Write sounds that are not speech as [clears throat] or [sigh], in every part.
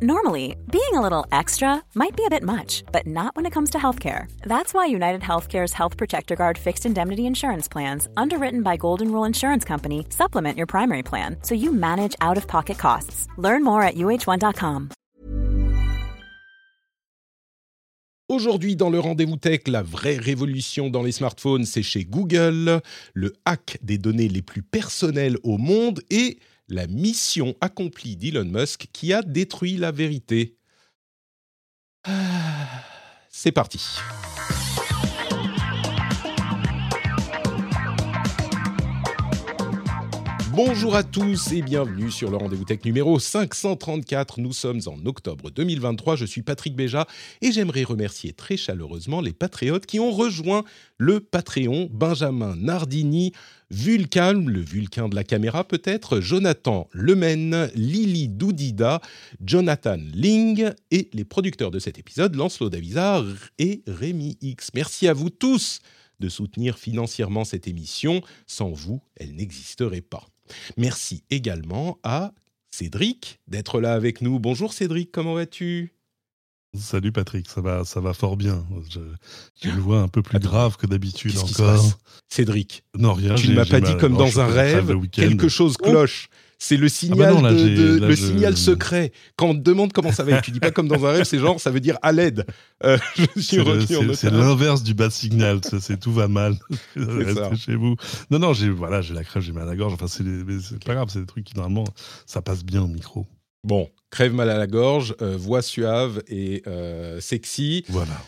Normally, being a little extra might be a bit much, but not when it comes to healthcare. That's why United Healthcare's Health Protector Guard fixed indemnity insurance plans, underwritten by Golden Rule Insurance Company, supplement your primary plan so you manage out of pocket costs. Learn more at uh1.com. Aujourd'hui, dans le rendez-vous tech, la vraie révolution dans les smartphones, c'est chez Google, le hack des données les plus personnelles au monde et la mission accomplie d'Elon Musk qui a détruit la vérité. Ah, c'est parti. Bonjour à tous et bienvenue sur le rendez-vous tech numéro 534. Nous sommes en octobre 2023. Je suis Patrick Béja et j'aimerais remercier très chaleureusement les patriotes qui ont rejoint le Patreon. Benjamin Nardini, Vulcan, le Vulcain de la caméra peut-être, Jonathan Lemen, Lily Doudida, Jonathan Ling et les producteurs de cet épisode, Lancelot Davizard et Rémi X. Merci à vous tous de soutenir financièrement cette émission. Sans vous, elle n'existerait pas. Merci également à Cédric d'être là avec nous. Bonjour Cédric, comment vas-tu? Salut Patrick, ça va, ça va fort bien. Je, je le vois un peu plus grave que d'habitude encore. Cédric, non rien. Tu ne m'as pas dit comme dans un rêve, quelque chose cloche. C'est le signal, ah bah non, de, le signal secret. Quand on te demande comment ça va, tu dis pas comme dans un rêve, c'est genre ça veut dire à l'aide. Euh, [laughs] c'est l'inverse du bad signal. C'est tout va mal. [laughs] [laughs] Restez chez vous. Non non, j'ai voilà, j'ai la crève, j'ai mal à la gorge. Enfin c'est pas grave, c'est des trucs qui normalement ça passe bien au micro. Bon, crève mal à la gorge, euh, voix suave et euh, sexy. Voilà.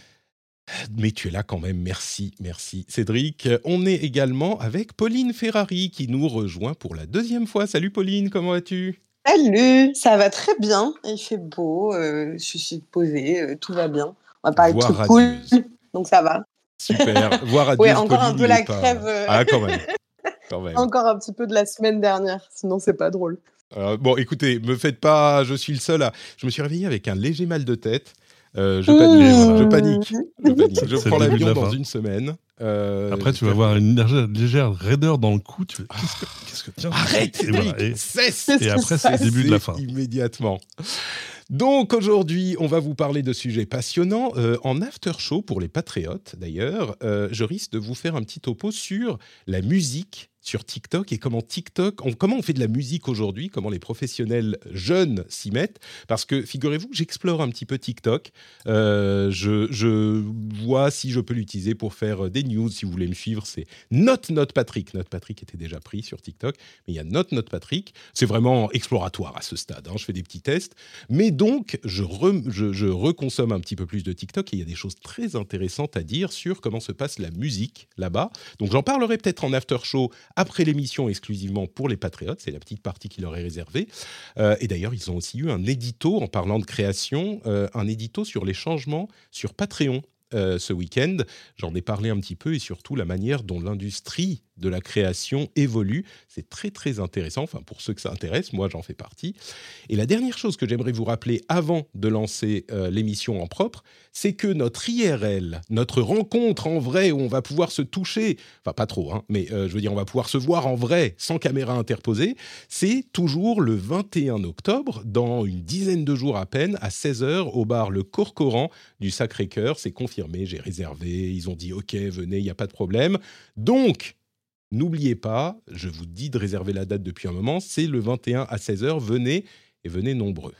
Mais tu es là quand même, merci, merci Cédric. On est également avec Pauline Ferrari qui nous rejoint pour la deuxième fois. Salut Pauline, comment vas-tu? Salut, ça va très bien, il fait beau, euh, je suis posée, euh, tout va bien. On va parler de trucs cool, [laughs] donc ça va. Super, voir [laughs] Oui, encore un peu la crève. Euh, ah, quand même. [laughs] quand même. encore un petit peu de la semaine dernière, sinon c'est pas drôle. bon, écoutez, me faites pas, je suis le seul à. Je me suis réveillé avec un léger mal de tête. Euh, je, panique, je panique, je [laughs] panique. Je prends l'avion dans une semaine. Euh, Après, tu vas avoir une légère, raideur dans le cou. Tu qu'est-ce que, tiens, Arrête, et, cesse. Et après, c'est le début de la fin. Immédiatement. Donc aujourd'hui, on va vous parler de sujets passionnants. Euh, en after show, pour les patriotes d'ailleurs, je risque de vous faire un petit topo sur la musique sur TikTok et comment TikTok, comment on fait de la musique aujourd'hui, comment les professionnels jeunes s'y mettent. Parce que figurez-vous j'explore un petit peu TikTok. Euh, je, vois si je peux l'utiliser pour faire des news. Si vous voulez me suivre, c'est Note Note Patrick. Note Patrick était déjà pris sur TikTok, mais il y a Note Note Patrick. C'est vraiment exploratoire à ce stade. Hein. Je fais des petits tests. Mais donc, je, je, reconsomme un petit peu plus de TikTok et il y a des choses très intéressantes à dire sur comment se passe la musique là-bas. Donc j'en parlerai peut-être en after show après l'émission exclusivement pour les patriotes. C'est la petite partie qui leur est réservée. Euh, et d'ailleurs, ils ont aussi eu un édito, en parlant de création, euh, un édito sur les changements sur Patreon. Euh, ce week-end. J'en ai parlé un petit peu et surtout la manière dont l'industrie de la création évolue. C'est très très intéressant, enfin pour ceux que ça intéresse, moi j'en fais partie. Et la dernière chose que j'aimerais vous rappeler avant de lancer euh, l'émission en propre, c'est que notre IRL, notre rencontre en vrai où on va pouvoir se toucher, enfin pas trop, hein, mais euh, je veux dire on va pouvoir se voir en vrai sans caméra interposée, c'est toujours le 21 octobre, dans une dizaine de jours à peine, à 16h au bar Le Corcoran du Sacré-Cœur. C'est confirmé, j'ai réservé, ils ont dit ok, venez, il n'y a pas de problème. Donc, N'oubliez pas, je vous dis de réserver la date depuis un moment, c'est le 21 à 16h, venez et venez nombreux.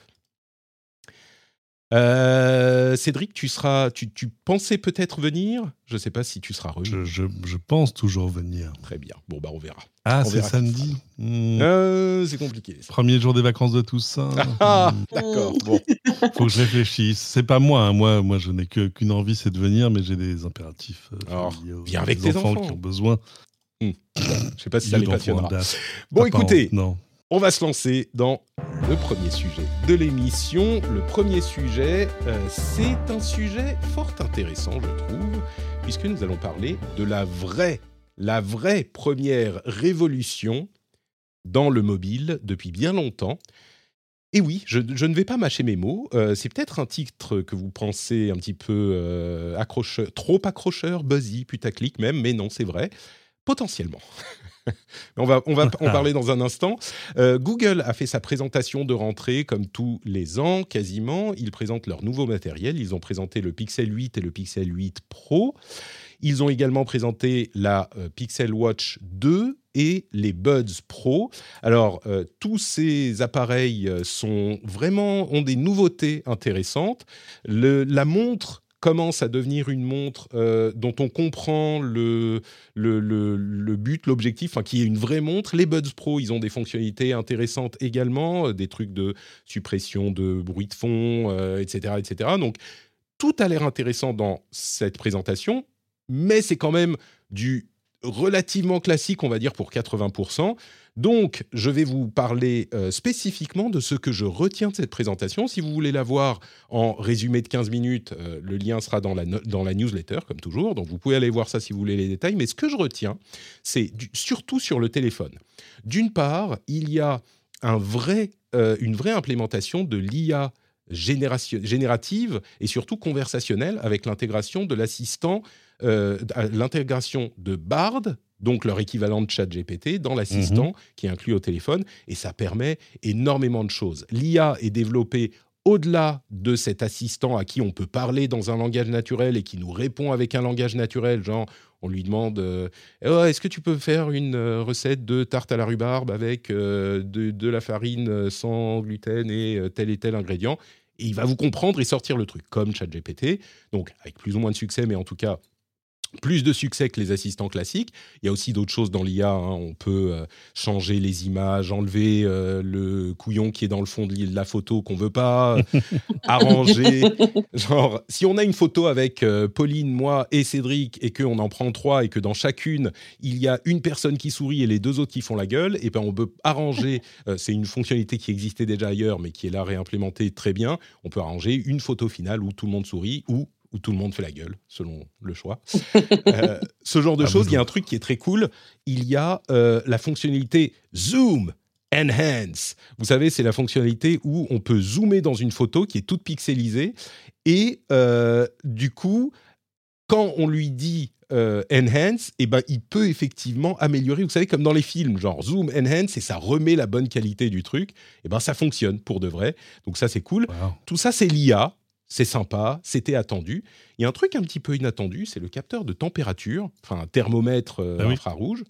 Euh, Cédric, tu seras, tu, pensais peut-être venir? Je ne sais pas si tu seras revenu. Je, pense toujours venir. Très bien. Bon, bah on verra. Ah, c'est samedi hmm. euh, C'est compliqué. Premier jour des vacances de tous ça. Ah, d'accord. Bon. [laughs] Faut que je réfléchisse. C'est pas moi. Hein. Moi, moi, je n'ai qu'une envie, c'est de venir, mais j'ai des impératifs. Euh, Alors, viens avec tes enfants, qui ont besoin. Hmm. Je ne sais pas si ça les passionnera. Bon, écoutez, non. on va se lancer dans le premier sujet de l'émission. Le premier sujet, euh, c'est un sujet fort intéressant, je trouve, puisque nous allons parler de la vraie, la vraie première révolution dans le mobile depuis bien longtemps. Et oui, je, ne vais pas mâcher mes mots. Euh, c'est peut-être un titre que vous pensez un petit peu euh, accrocheur, trop accrocheur, buzzy, putaclic même, mais non, c'est vrai. Potentiellement. [laughs] on va, on va en parler dans un instant. Euh, Google a fait sa présentation de rentrée comme tous les ans, quasiment. Ils présentent leur nouveau matériel. Ils ont présenté le Pixel 8 et le Pixel 8 Pro. Ils ont également présenté la euh, Pixel Watch 2 et les Buds Pro. Alors, euh, tous ces appareils sont vraiment ont des nouveautés intéressantes. Le, la montre commence à devenir une montre euh, dont on comprend le, le, but, l'objectif, enfin, qui est une vraie montre. Les Buds Pro, ils ont des fonctionnalités intéressantes également, euh, des trucs de suppression de bruit de fond, etc., euh, etc. Donc, tout a l'air intéressant dans cette présentation, mais c'est quand même du relativement classique, on va dire, pour 80%. Donc, je vais vous parler euh, spécifiquement de ce que je retiens de cette présentation. Si vous voulez la voir en résumé de 15 minutes, euh, le lien sera dans la, newsletter, comme toujours. Donc, vous pouvez aller voir ça si vous voulez les détails. Mais ce que je retiens, c'est surtout sur le téléphone. D'une part, il y a euh, une vraie implémentation de l'IA générative et surtout conversationnelle avec l'intégration de l'assistant, l'intégration de Bard donc leur équivalent de chat GPT, dans l'assistant mhm. qui est inclus au téléphone, et ça permet énormément de choses. L'IA est développée au-delà de cet assistant à qui on peut parler dans un langage naturel et qui nous répond avec un langage naturel, genre on lui demande euh, oh, est-ce que tu peux faire une euh, recette de tarte à la rhubarbe avec euh, de, de, la farine sans gluten et tel et tel ingrédient? Et il va vous comprendre et sortir le truc comme ChatGPT, donc avec plus ou moins de succès, mais en tout cas plus de succès que les assistants classiques. Il y a aussi d'autres choses dans l'IA. Hein. On peut euh, changer les images, enlever euh, le couillon qui est dans le fond de la photo qu'on veut pas, arranger. [laughs] Genre, si on a une photo avec euh, Pauline, moi et Cédric et qu'on en prend trois et que dans chacune il y a une personne qui sourit et les deux autres qui font la gueule, et eh ben on peut arranger. [laughs] c'est une fonctionnalité qui existait déjà ailleurs, mais qui est là réimplémentée très bien. On peut arranger une photo finale où tout le monde sourit ou où tout le monde fait la gueule, selon le choix. [laughs] Euh, ce genre de ah, choses, il y a un truc qui est très cool. Il y a euh, la fonctionnalité Zoom Enhance. Vous savez, c'est la fonctionnalité où on peut zoomer dans une photo qui est toute pixelisée. Et euh, du coup, quand on lui dit enhance, eh ben, il peut effectivement améliorer. Vous savez, comme dans les films, genre zoom, enhance, et ça remet la bonne qualité du truc. Eh ben, ça fonctionne pour de vrai. Donc ça, c'est cool. Tout ça, c'est l'IA c'est sympa, c'était attendu. Il y a un truc un petit peu inattendu, c'est le capteur de température, enfin un thermomètre euh, ah infrarouge,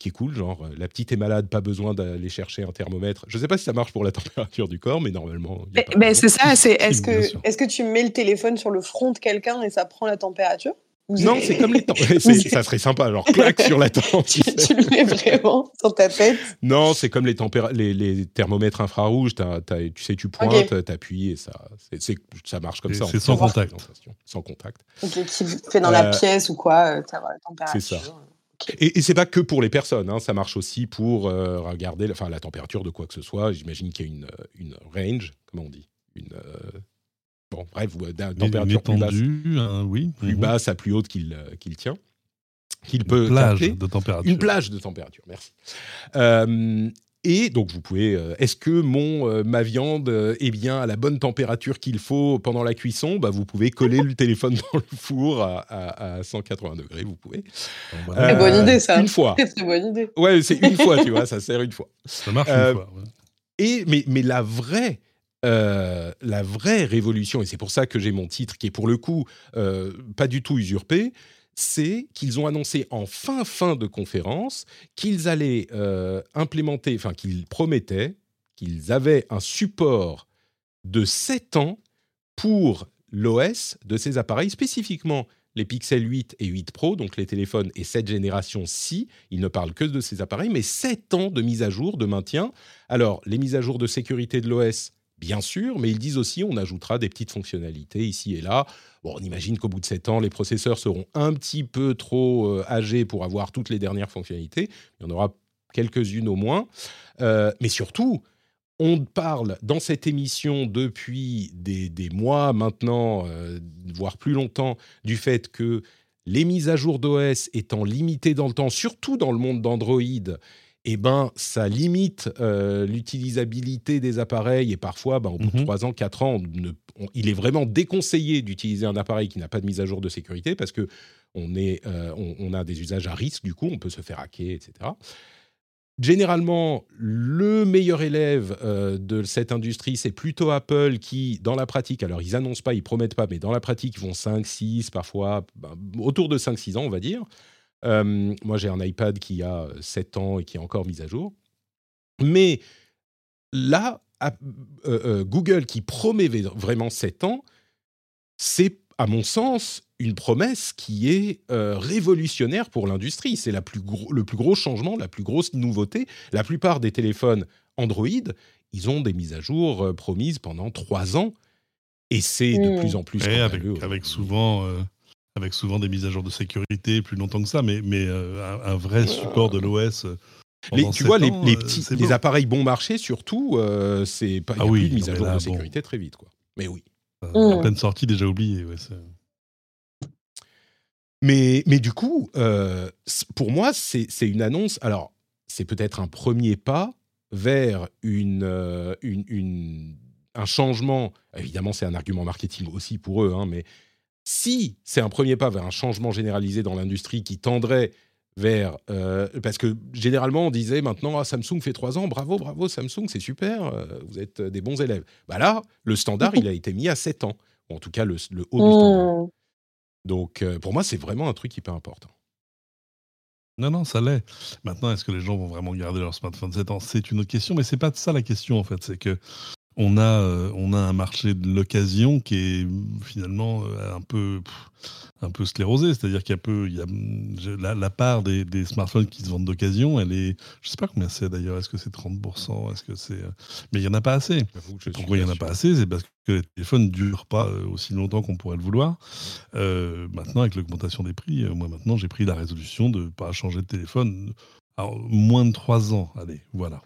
qui est cool, genre euh, la petite est malade, pas besoin d'aller chercher un thermomètre. Je ne sais pas si ça marche pour la [laughs] température du corps, mais normalement. Mais, c'est ça, c'est est-ce que, est que tu mets le téléphone sur le front de quelqu'un et ça prend la température? Non, c'est comme les temps. [laughs] ça serait sympa, alors claque sur la tente. tu, [laughs] le mets vraiment sur ta tête Non, c'est comme les, les, thermomètres infrarouges. tu sais, tu pointes, tu appuies et ça, ça marche comme ça. C'est sans contact. Sans contact. Ok, qui fait dans la euh, pièce ou quoi, tu la température. C'est ça. Et, et c'est pas que pour les personnes, hein, ça marche aussi pour euh, regarder enfin, la température de quoi que ce soit. J'imagine qu'il y a une, une range, comment on dit? Une, euh, Bon, bref, d'un température plus basse, hein, oui. plus mhm. basse à plus haute qu'il euh, qu'il tient. Qu'il peut une plage de température. Une plage de température, merci. Euh, et donc vous pouvez, euh, est-ce que mon ma viande est bien à la bonne température qu'il faut pendant la cuisson? Bah, Vous pouvez coller le téléphone dans le four à, 180 degrés, vous pouvez. Très bonne idée ça. Une fois. Très bonne idée. Ouais, c'est une fois, tu vois, ça sert une fois. Ça marche une fois. Et mais mais la vraie euh, la vraie révolution, et c'est pour ça que j'ai mon titre qui est pour le coup euh, pas du tout usurpé, c'est qu'ils ont annoncé en fin fin de conférence qu'ils allaient euh, implémenter, enfin qu'ils promettaient qu'ils avaient un support de 7 ans pour l'OS de ces appareils, spécifiquement les Pixel 8 et 8 Pro, donc les téléphones et cette génération-ci, ils ne parlent que de ces appareils, mais 7 ans de mise à jour, de maintien. Alors, les mises à jour de sécurité de l'OS, bien sûr, mais ils disent aussi on ajoutera des petites fonctionnalités ici et là. Bon, on imagine qu'au bout de 7 ans, les processeurs seront un petit peu trop euh, âgés pour avoir toutes les dernières fonctionnalités. Il y en aura quelques-unes au moins. Euh, mais surtout, on parle dans cette émission depuis des, mois maintenant, euh, voire plus longtemps, du fait que les mises à jour d'OS étant limitées dans le temps, surtout dans le monde d'Android, eh ben, ça limite euh, l'utilisabilité des appareils et parfois, ben, au bout de 3 mhm. ans, 4 ans, il est vraiment déconseillé d'utiliser un appareil qui n'a pas de mise à jour de sécurité parce que on, est, euh, on, a des usages à risque, du coup, on peut se faire hacker, etc. Généralement, le meilleur élève euh, de cette industrie, c'est plutôt Apple qui, dans la pratique, alors ils annoncent pas, ils promettent pas, mais dans la pratique, ils vont 5, 6, parfois ben, autour de 5, 6 ans, on va dire. Euh, moi, j'ai un iPad qui a 7 ans et qui est encore mis à jour. Mais là, euh, Google qui promet vraiment 7 ans, c'est à mon sens, une promesse qui est euh, révolutionnaire pour l'industrie. C'est le plus gros changement, la plus grosse nouveauté. La plupart des téléphones Android, ils ont des mises à jour euh, promises pendant trois ans. Et c'est de mmh. plus en plus avec, souvent, euh, avec souvent des mises à jour de sécurité plus longtemps que ça, mais, mais un, vrai support de l'OS. tu vois, les, petits, les appareils bon marché, surtout, c'est pas, ah plus de mise à jour de sécurité très vite. Quoi. Mais oui. En pleine sortie, déjà oublié. mais, mais du coup, euh, pour moi, c'est une annonce. Alors, c'est peut-être un premier pas vers une, euh, une, une, un changement. Évidemment, c'est un argument marketing aussi pour eux, hein, mais si c'est un premier pas vers un changement généralisé dans l'industrie qui tendrait vers euh, parce que généralement on disait maintenant ah, Samsung fait trois ans bravo bravo Samsung c'est super euh, vous êtes des bons élèves bah là le standard il a été mis à 7 ans en tout cas le, haut du standard mmh. donc euh, pour moi c'est vraiment un truc hyper important non, non, ça l'est. Maintenant, est-ce que les gens vont vraiment garder leur smartphone 7 ans? C'est une autre question, mais c'est pas ça la question en fait. C'est que on a, euh, on a un marché de l'occasion qui est finalement euh, un peu, un peu sclérosé. C'est-à-dire qu'il y a, peu, il y a la, part des, smartphones qui se vendent d'occasion, elle est. Je ne sais pas combien c'est d'ailleurs. Est-ce que c'est 30% Est-ce que c'est. Euh, mais il n'y en a pas assez. Pourquoi il n'y en a pas assez? C'est parce que les téléphones ne durent pas aussi longtemps qu'on pourrait le vouloir. maintenant, avec l'augmentation des prix, moi maintenant, j'ai pris la résolution de ne pas changer de téléphone. Alors, moins de 3 ans. Allez, voilà.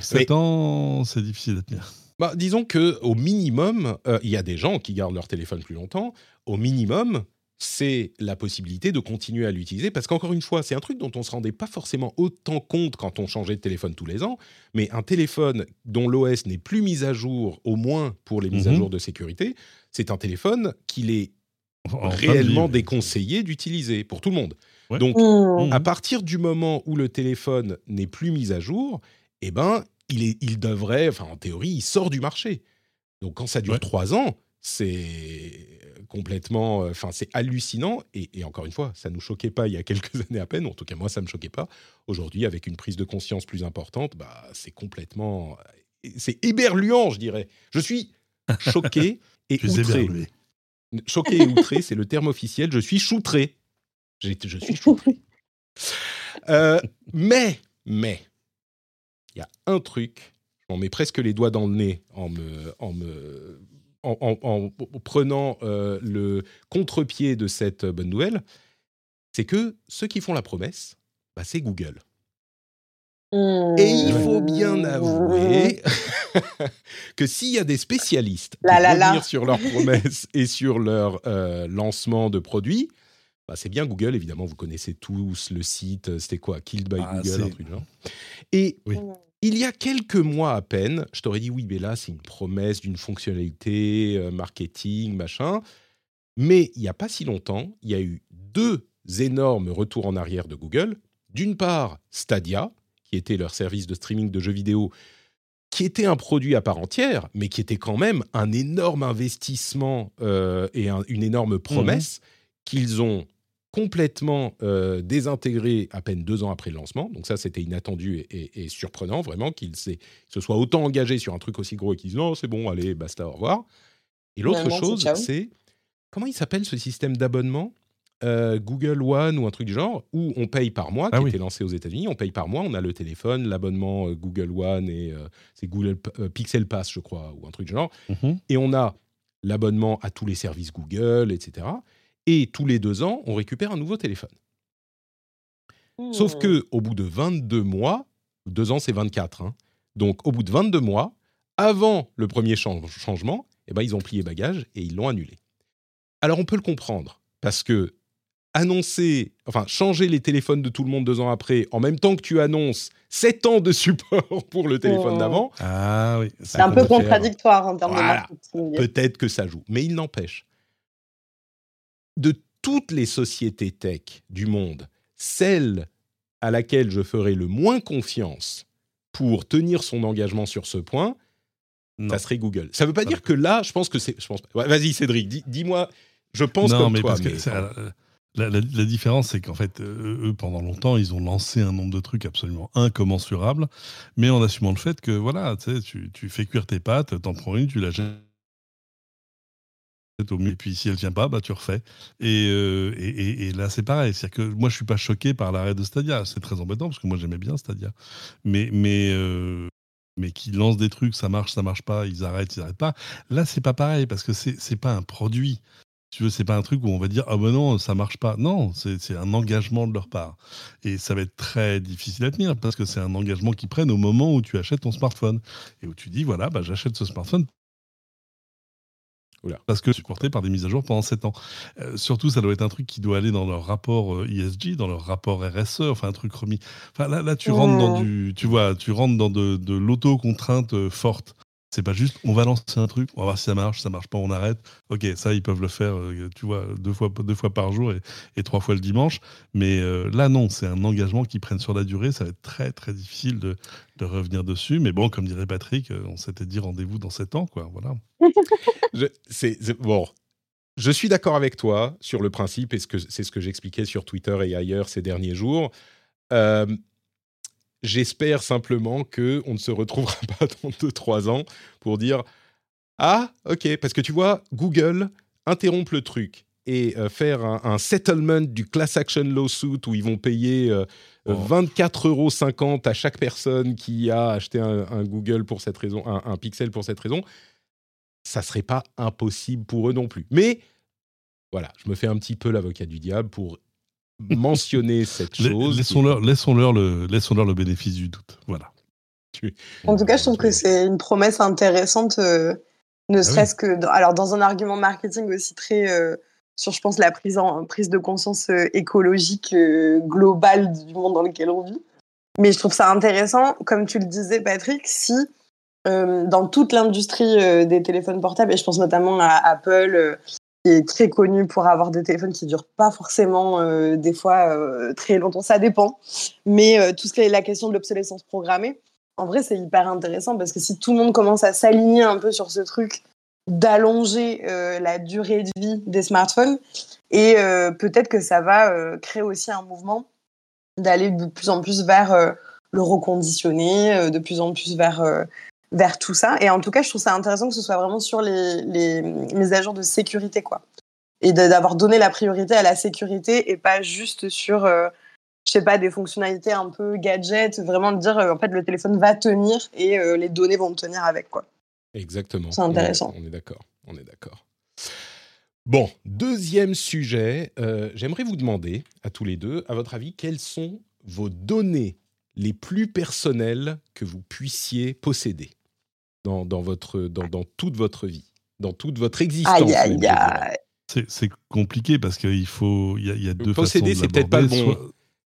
7 euh, ans, c'est difficile à tenir. Bah, disons que au minimum, euh, il y a des gens qui gardent leur téléphone plus longtemps. Au minimum, c'est la possibilité de continuer à l'utiliser parce qu'encore une fois, c'est un truc dont on se rendait pas forcément autant compte quand on changeait de téléphone tous les ans. Mais un téléphone dont l'OS n'est plus mis à jour, au moins pour les mises à mhm. jour de sécurité, c'est un téléphone qu'il est réellement déconseillé d'utiliser pour tout le monde. Donc, mmh. à partir du moment où le téléphone n'est plus mis à jour, eh ben, il, est, il devrait, enfin en théorie, il sort du marché. Donc quand ça dure trois ans, c'est complètement, euh, enfin c'est hallucinant. Et, encore une fois, ça nous choquait pas il y a quelques [laughs] années à peine. En tout cas, moi, ça me choquait pas. Aujourd'hui, avec une prise de conscience plus importante, bah c'est complètement, c'est éberluant, je dirais. Je suis [laughs] choqué et outré. Choqué et outré, c'est le terme officiel. Je suis choutré. Je suis choutré. [laughs] Euh, mais, mais, il y a un truc, on met presque les doigts dans le nez en me, en me, en, prenant euh, le contre-pied de cette bonne nouvelle, c'est que ceux qui font la promesse, bah, c'est Google. Et il faut bien avouer [laughs] que s'il y a des spécialistes qui revenir sur leurs promesses et sur leur euh, lancement de produits, bah, c'est bien Google, évidemment, vous connaissez tous le site, c'était quoi Killed by ah, Google, un truc genre. Et oui. Il y a quelques mois à peine, je t'aurais dit oui, mais là, c'est une promesse d'une fonctionnalité, euh, marketing, machin. Mais il n'y a pas si longtemps, il y a eu deux énormes retours en arrière de Google. D'une part, Stadia, qui était leur service de streaming de jeux vidéo, qui était un produit à part entière, mais qui était quand même un énorme investissement euh, et une énorme promesse mmh qu'ils ont complètement euh, désintégré à peine deux ans après le lancement. Donc ça, c'était inattendu et, surprenant, vraiment, qu'il se soit autant engagé sur un truc aussi gros et qu'ils disent non, c'est bon, allez, basta, au revoir. Et l'autre chose, c'est comment il s'appelle ce système d'abonnement euh, Google One ou un truc du genre, où on paye par mois, ah qui était lancé aux États-Unis, on paye par mois, on a le téléphone, l'abonnement euh, Google One et c'est Google Pixel Pass, je crois, ou un truc du genre, mhm. et on a l'abonnement à tous les services Google, etc et tous les deux ans, on récupère un nouveau téléphone. Sauf mmh. que au bout de 22 mois, deux ans c'est 24, hein, donc au bout de 22 mois, avant le premier changement, eh ben, ils ont plié bagage et ils l'ont annulé. Alors on peut le comprendre, parce que annoncer, enfin changer les téléphones de tout le monde deux ans après, en même temps que tu annonces sept ans de support pour le téléphone Oh. d'avant, Ah oui. C'est un peu contradictoire en termes Voilà. de marketing. peut-être que ça joue. Mais il n'empêche, de toutes les sociétés tech du monde, celle à laquelle je ferai le moins confiance pour tenir son engagement sur ce point, Non. ça serait Google. Ça ne veut pas dire que là, je pense que c'est. je pense- ouais, Vas-y, Cédric, dis- dis-moi. Je pense non, comme mais toi. parce que mais- c'est- euh, la, la- la différence, c'est qu'en fait, euh, eux, pendant longtemps, ils ont lancé un nombre de trucs absolument incommensurables, mais en assumant le fait que, voilà, tu, tu fais cuire tes pâtes, t'en prends une, tu la jettes au mieux, et puis si elle tient pas, bah, tu refais. Et, euh, et, et- là, c'est pareil. C'est-à-dire que moi, je suis pas choqué par l'arrêt de Stadia. C'est très embêtant, parce que moi, j'aimais bien Stadia. Mais, mais, euh, mais qui lancent des trucs, ça marche, ça marche pas, ils arrêtent, ils arrêtent pas. Là, c'est pas pareil, parce que c'est c'est pas un produit. Tu veux, c'est pas un truc où on va dire ah ben non, ça marche pas. Non, c'est c'est un engagement de leur part. Et ça va être très difficile à tenir parce que c'est un engagement qu'ils prennent au moment où tu achètes ton smartphone et où tu dis voilà, bah, j'achète ce smartphone Oula. parce que supporté par des mises à jour pendant 7 ans. Euh, surtout, ça doit être un truc qui doit aller dans leur rapport euh, ESG, dans leur rapport RSE, enfin un truc remis. Enfin là, là tu rentres dans du, tu vois, tu rentres dans de, de l'auto-contrainte euh, forte. C'est pas juste, on va lancer un truc, on va voir si ça marche, ça marche pas, on arrête. Ok, ça ils peuvent le faire, euh, tu vois, deux fois, deux fois par jour et, et trois fois le dimanche. Mais euh, là non, c'est un engagement qu'ils prennent sur la durée. Ça va être très très difficile de, de revenir dessus. Mais bon, comme dirait Patrick, euh, on s'était dit rendez-vous dans 7 ans, quoi. Voilà. [laughs] Je, c'est, c'est- bon, je suis d'accord avec toi sur le principe, et ce que, c'est ce que j'expliquais sur Twitter et ailleurs ces derniers jours. Euh, j'espère simplement que on ne se retrouvera [laughs] pas dans 2-3 ans pour dire Ah, ok, parce que tu vois, Google interrompre le truc et euh, faire un, un settlement du class action lawsuit où ils vont payer euh, Oh. 24,50 euros à chaque personne qui a acheté un, un Google pour cette raison, un, un Pixel pour cette raison, ça serait pas impossible pour eux non plus. Mais voilà, je me fais un petit peu l'avocat du diable pour mentionner cette chose. Laissons-leur le, bénéfice du doute. Voilà. En tout cas, je trouve que c'est une promesse intéressante, euh, ne Ah serait-ce que dans, alors dans un argument marketing aussi très euh, sur, je pense, la prise, en, prise de conscience euh, écologique euh, globale du monde dans lequel on vit. Mais je trouve ça intéressant, comme tu le disais, Patrick, si euh, dans toute l'industrie euh, des téléphones portables, et je pense notamment à Apple, euh, qui est très connu pour avoir des téléphones qui durent pas forcément euh, des fois euh, très longtemps, ça dépend. Mais euh, tout ce qui est la question de l'obsolescence programmée, en vrai, c'est hyper intéressant parce que si tout le monde commence à s'aligner un peu sur ce truc d'allonger la durée de vie des smartphones, et peut-être que ça va créer aussi un mouvement d'aller de plus en plus vers le reconditionné, euh, de plus en plus vers, vers tout ça. Et en tout cas, je trouve ça intéressant que ce soit vraiment sur les, les mises à jour de sécurité, quoi. Et d'avoir donné la priorité à la sécurité et pas juste sur, euh, je sais pas, des fonctionnalités un peu gadget, vraiment de dire, euh, en fait, le téléphone va tenir et euh, les données vont tenir avec, quoi. Exactement. C'est intéressant. On est, on est d'accord. On est d'accord. Bon, deuxième sujet. euh, J'aimerais vous demander à tous les deux, à votre avis, quelles sont vos données les plus personnelles que vous puissiez posséder? Dans, dans, votre, dans, dans toute votre vie, dans toute votre existence. C'est c'est compliqué parce qu'il faut, il y a, il y a deux Posséder, façons c'est de peut-être pas bon-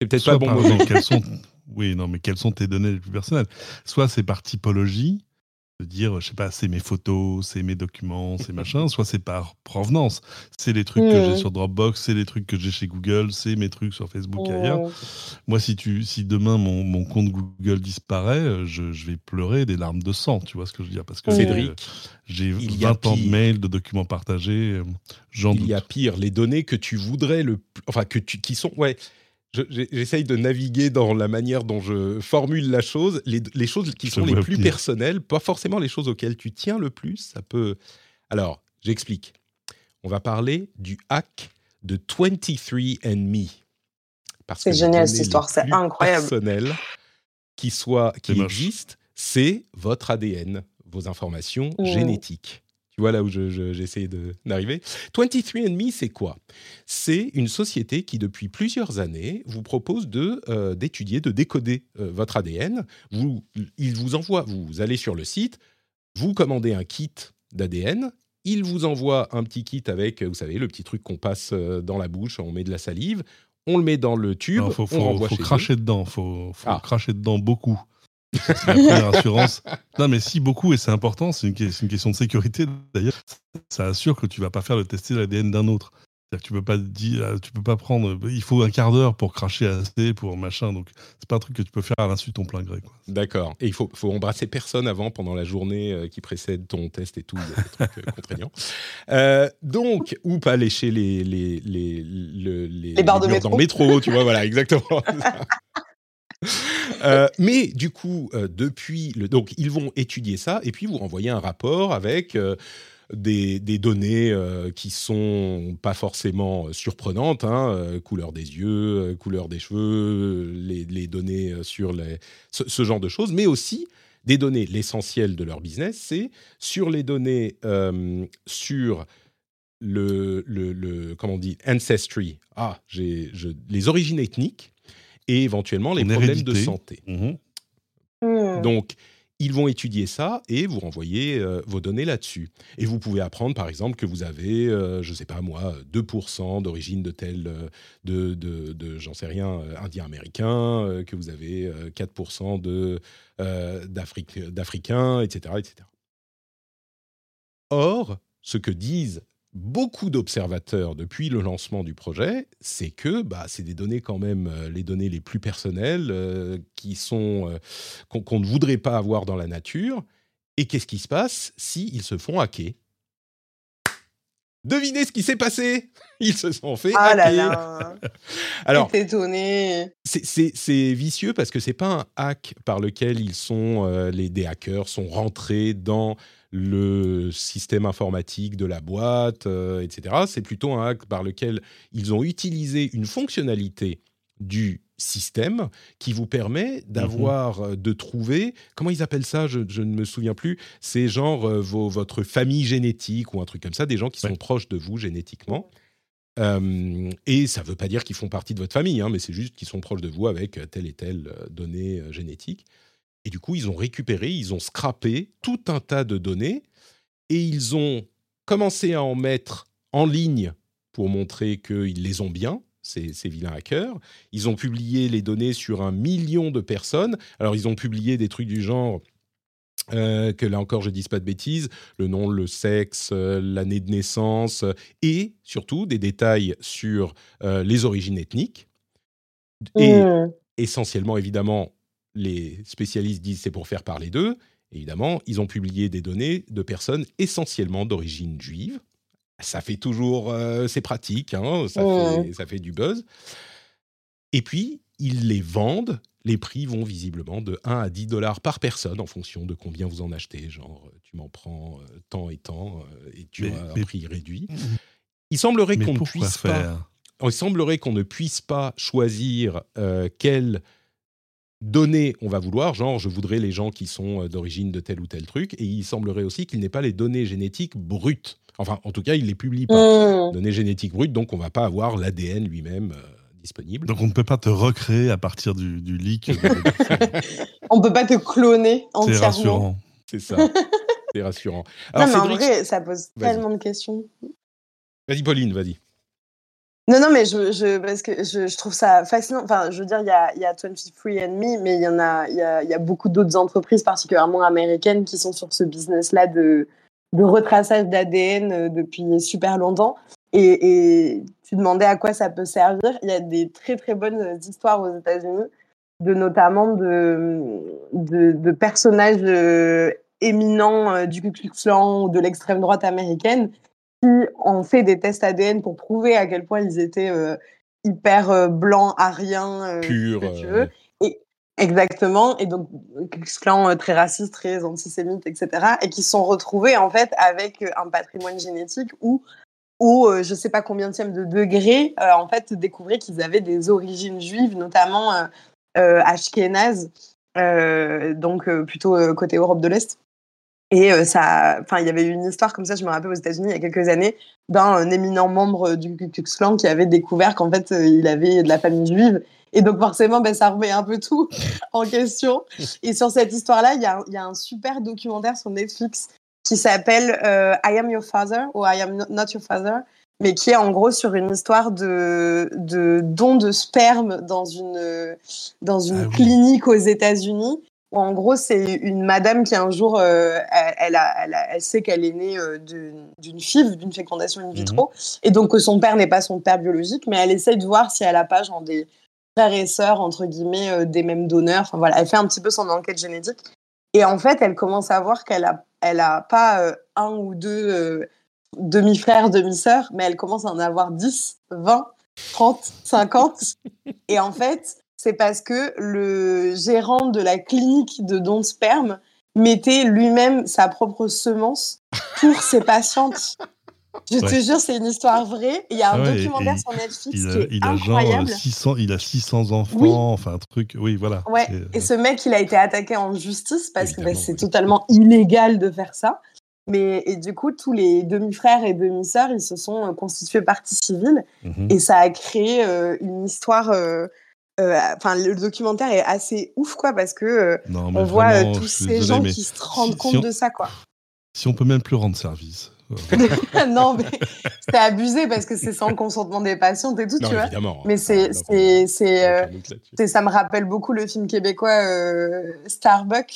C'est peut-être pas bon quelles sont, oui, non, mais quelles sont tes données les plus personnelles? Soit c'est par typologie, de dire, je sais pas, c'est mes photos, c'est mes documents, c'est machin. Soit c'est par provenance, c'est les trucs que j'ai sur Dropbox, c'est les trucs que j'ai chez Google, c'est mes trucs sur Facebook et ailleurs. Mmh. Moi, si, tu, si demain mon, mon compte Google disparaît, euh, je, je vais pleurer des larmes de sang, tu vois ce que je veux dire Parce que Cédric, euh, j'ai il y a 20 ans de mails, de documents partagés, euh, j'en il doute. y a pire, les données que tu voudrais le, plus- enfin que tu, qui sont, ouais. J'essaye de naviguer dans la manière dont je formule la chose. Les, les choses qui sont les plus personnelles, pas forcément les choses auxquelles tu tiens le plus. Ça peut. Alors, j'explique. On va parler du hack de 23andMe. Parce C'est génial, cette histoire, c'est incroyable. Personnelles qui soit qui existent, c'est votre ADN, vos informations Mmh. génétiques. Tu vois là où je- je- j'essaie de d'arriver. 23andMe, c'est quoi? C'est une société qui, depuis plusieurs années, vous propose de euh, d'étudier, de décoder euh, votre ADN. Vous, il vous envoie, vous allez sur le site, vous commandez un kit d'ADN il vous envoie un petit kit avec, vous savez, le petit truc qu'on passe dans la bouche, on met de la salive, on le met dans le tube, Il faut, on renvoie faut chez cracher dedans, faut, faut Ah. cracher dedans beaucoup. C'est la première assurance. Non, mais si beaucoup, et c'est important, c'est une, que- c'est une question de sécurité d'ailleurs, ça assure que tu vas pas faire le tester l'ADN d'un autre. C'est-à-dire que tu peux pas dire, euh, tu peux pas prendre, il faut un quart d'heure pour cracher assez, pour machin, donc c'est pas un truc que tu peux faire à l'insu de ton plein gré. Quoi. D'accord. Et il faut, faut embrasser personne avant pendant la journée euh, qui précède ton test et tout, des trucs euh, contraignants. Euh, donc, ou pas lécher les, les, les, le- les, Les barres de murs métro. dans le métro, tu vois, voilà, exactement. [laughs] Euh, mais du coup, euh, depuis donc ils vont étudier ça et puis vous renvoyer un rapport avec euh, des, données qui sont pas forcément surprenantes, hein, couleur des yeux, couleur des cheveux, les, données sur ce, genre de choses, mais aussi des données. L'essentiel de leur business, c'est sur les données sur le, comment on dit ancestry, ah, les origines ethniques et éventuellement les problèmes de santé. Mhm. Hmm. Donc, ils vont étudier ça et vous renvoyer euh, vos données là-dessus. Et vous pouvez apprendre, par exemple, que vous avez, euh, je ne sais pas moi, 2% d'origine de tel, euh, de, de, de, j'en sais rien, euh, indien-américain, euh, que vous avez euh, 4% de, euh, d'Afrique- d'Africains, etc., etc. Or, ce que disent beaucoup d'observateurs depuis le lancement du projet, c'est que bah, c'est des données quand même, euh, les données les plus personnelles, euh, qui sont euh, qu'on ne voudrait pas avoir dans la nature. Et qu'est-ce qui se passe s'ils se font hacker? Devinez ce qui s'est passé [laughs] Ils se sont fait Ah là hacker. là. [laughs] Alors, J'étais étonnée. c'est- vicieux parce que c'est pas un hack par lequel ils sont euh, les des hackers sont rentrés dans le système informatique de la boîte, euh, etc. C'est plutôt un hack par lequel ils ont utilisé une fonctionnalité du système qui vous permet d'avoir, euh, de trouver, comment ils appellent ça, je, je ne me souviens plus, c'est genre euh, vos- votre famille génétique ou un truc comme ça, des gens qui sont proches de vous génétiquement. Euh, et ça ne veut pas dire qu'ils font partie de votre famille, hein, mais c'est juste qu'ils sont proches de vous avec telle et telle donnée génétique. Et du coup, ils ont récupéré, ils ont scrappé tout un tas de données et ils ont commencé à en mettre en ligne pour montrer qu'ils les ont bien, ces, ces vilains hackers. Ils ont publié les données sur un million de personnes. Alors, ils ont publié des trucs du genre euh, que là encore, je ne dise pas de bêtises, le nom, le sexe, euh, l'année de naissance, euh, et surtout des détails sur les origines ethniques. Et Hmm. essentiellement, évidemment, les spécialistes disent c'est pour faire parler d'eux. Évidemment, ils ont publié des données de personnes essentiellement d'origine juive. Ça fait toujours, euh, c'est pratique, hein, ça, Ouais. fait, ça fait du buzz. Et puis, ils les vendent. Les prix vont visiblement de 1 à 10 dollars par personne en fonction de combien vous en achetez. Genre, euh, tu m'en prends euh, tant et tant euh, et tu Mais- as un mais- prix réduit. Il semblerait qu'on ne puisse pas il semblerait qu'on ne puisse pas choisir quelles données on va vouloir, genre je voudrais les gens qui sont euh, d'origine de tel ou tel truc, et il semblerait aussi qu'il n'ait pas les données génétiques brutes. Enfin, en tout cas, il les publie pas. Hmm. Données génétiques brutes, donc on va pas avoir l'ADN lui-même euh, disponible. Donc on ne peut pas te recréer à partir du, du leak. [laughs] On peut pas te cloner C'est entièrement. rassurant. C'est ça. C'est rassurant. Non, Alors, mais en Cédric, vrai, ça pose tellement de questions. vas-y Pauline, vas-y. Non, non, mais je, je, parce que je, je trouve ça fascinant. Enfin, je veux dire, il y a, y a 23andMe, mais il y en a, y a, y a beaucoup d'autres entreprises, particulièrement américaines, qui sont sur ce business-là de, de retraçage d'ADN euh, depuis super longtemps. Et, et tu demandais à quoi ça peut servir. Il y a des très, très bonnes histoires aux États-Unis, de notamment de, de, de personnages euh, éminents euh, du Ku Klux Klan ou de l'extrême droite américaine qui ont fait des tests ADN pour prouver à quel point ils étaient euh, hyper euh, blancs, ariens, euh, Pur. ce que tu veux. Exactement. Et donc, Klan euh, très raciste, très antisémite, etc. Et qui se sont retrouvés, en fait, avec un patrimoine génétique où, au euh, je sais pas combien de degré, euh, en fait, découvraient qu'ils avaient des origines juives, notamment euh, ashkénazes, donc plutôt côté Europe de l'Est. Et euh, ça, enfin, il y avait eu une histoire comme ça, je me rappelle aux États-Unis il y a quelques années, d'un euh, éminent membre du Ku Klux Klan qui avait découvert qu'en fait, euh, il avait de la famille juive. Et donc forcément, ben, ça remet un peu tout [laughs] en question. Et sur cette histoire-là, il y, a un- il y a un super documentaire sur Netflix qui s'appelle I Am Your Father ou I Am Not Your Father, mais qui est en gros sur une histoire de, de don de sperme dans une, dans une Ah oui. clinique aux États-Unis. En gros, c'est une madame qui un jour, euh, elle, elle, a- elle, a- elle sait qu'elle est née euh, d'une FIV, d'une fécondation in vitro, et donc que son père n'est pas son père biologique, mais elle essaye de voir si elle a pas genre des frères et sœurs entre guillemets euh, des mêmes donneurs. Enfin voilà, elle fait un petit peu son enquête génétique. Et en fait, elle commence à voir qu'elle a, elle a pas un ou deux demi-frères, demi-sœurs, mais elle commence à en avoir 10, 20, 30, 50. Et en fait, c'est parce que le gérant de la clinique de don de sperme mettait lui-même sa propre semence pour ses [laughs] patientes. Je te jure, c'est une histoire vraie. Il y a un ouais, documentaire et sur Netflix Il qui a, est il a genre incroyable. euh, 600, il a 600 enfants, Oui. enfin un truc. Oui, voilà. Ouais, C'est, euh, et ce mec, il a été attaqué en justice parce que bah, c'est oui. totalement illégal de faire ça. Mais et du coup, tous les demi-frères et demi-sœurs, ils se sont euh, constitués partie civile mhm. et ça a créé euh, une histoire. euh, euh, Enfin, le documentaire est assez ouf, quoi, parce que euh, Non, mais on voit euh, vraiment, tous ces gens mais qui se rendent si- compte si on- de ça, quoi. Si on peut même plus rendre service. [laughs] non, mais c'est abusé parce que c'est sans le consentement des patientes et tout, Non, tu vois. Mais c'est, Ah, non, c'est, c'est. C'est- ça me rappelle beaucoup le film québécois euh, Starbuck,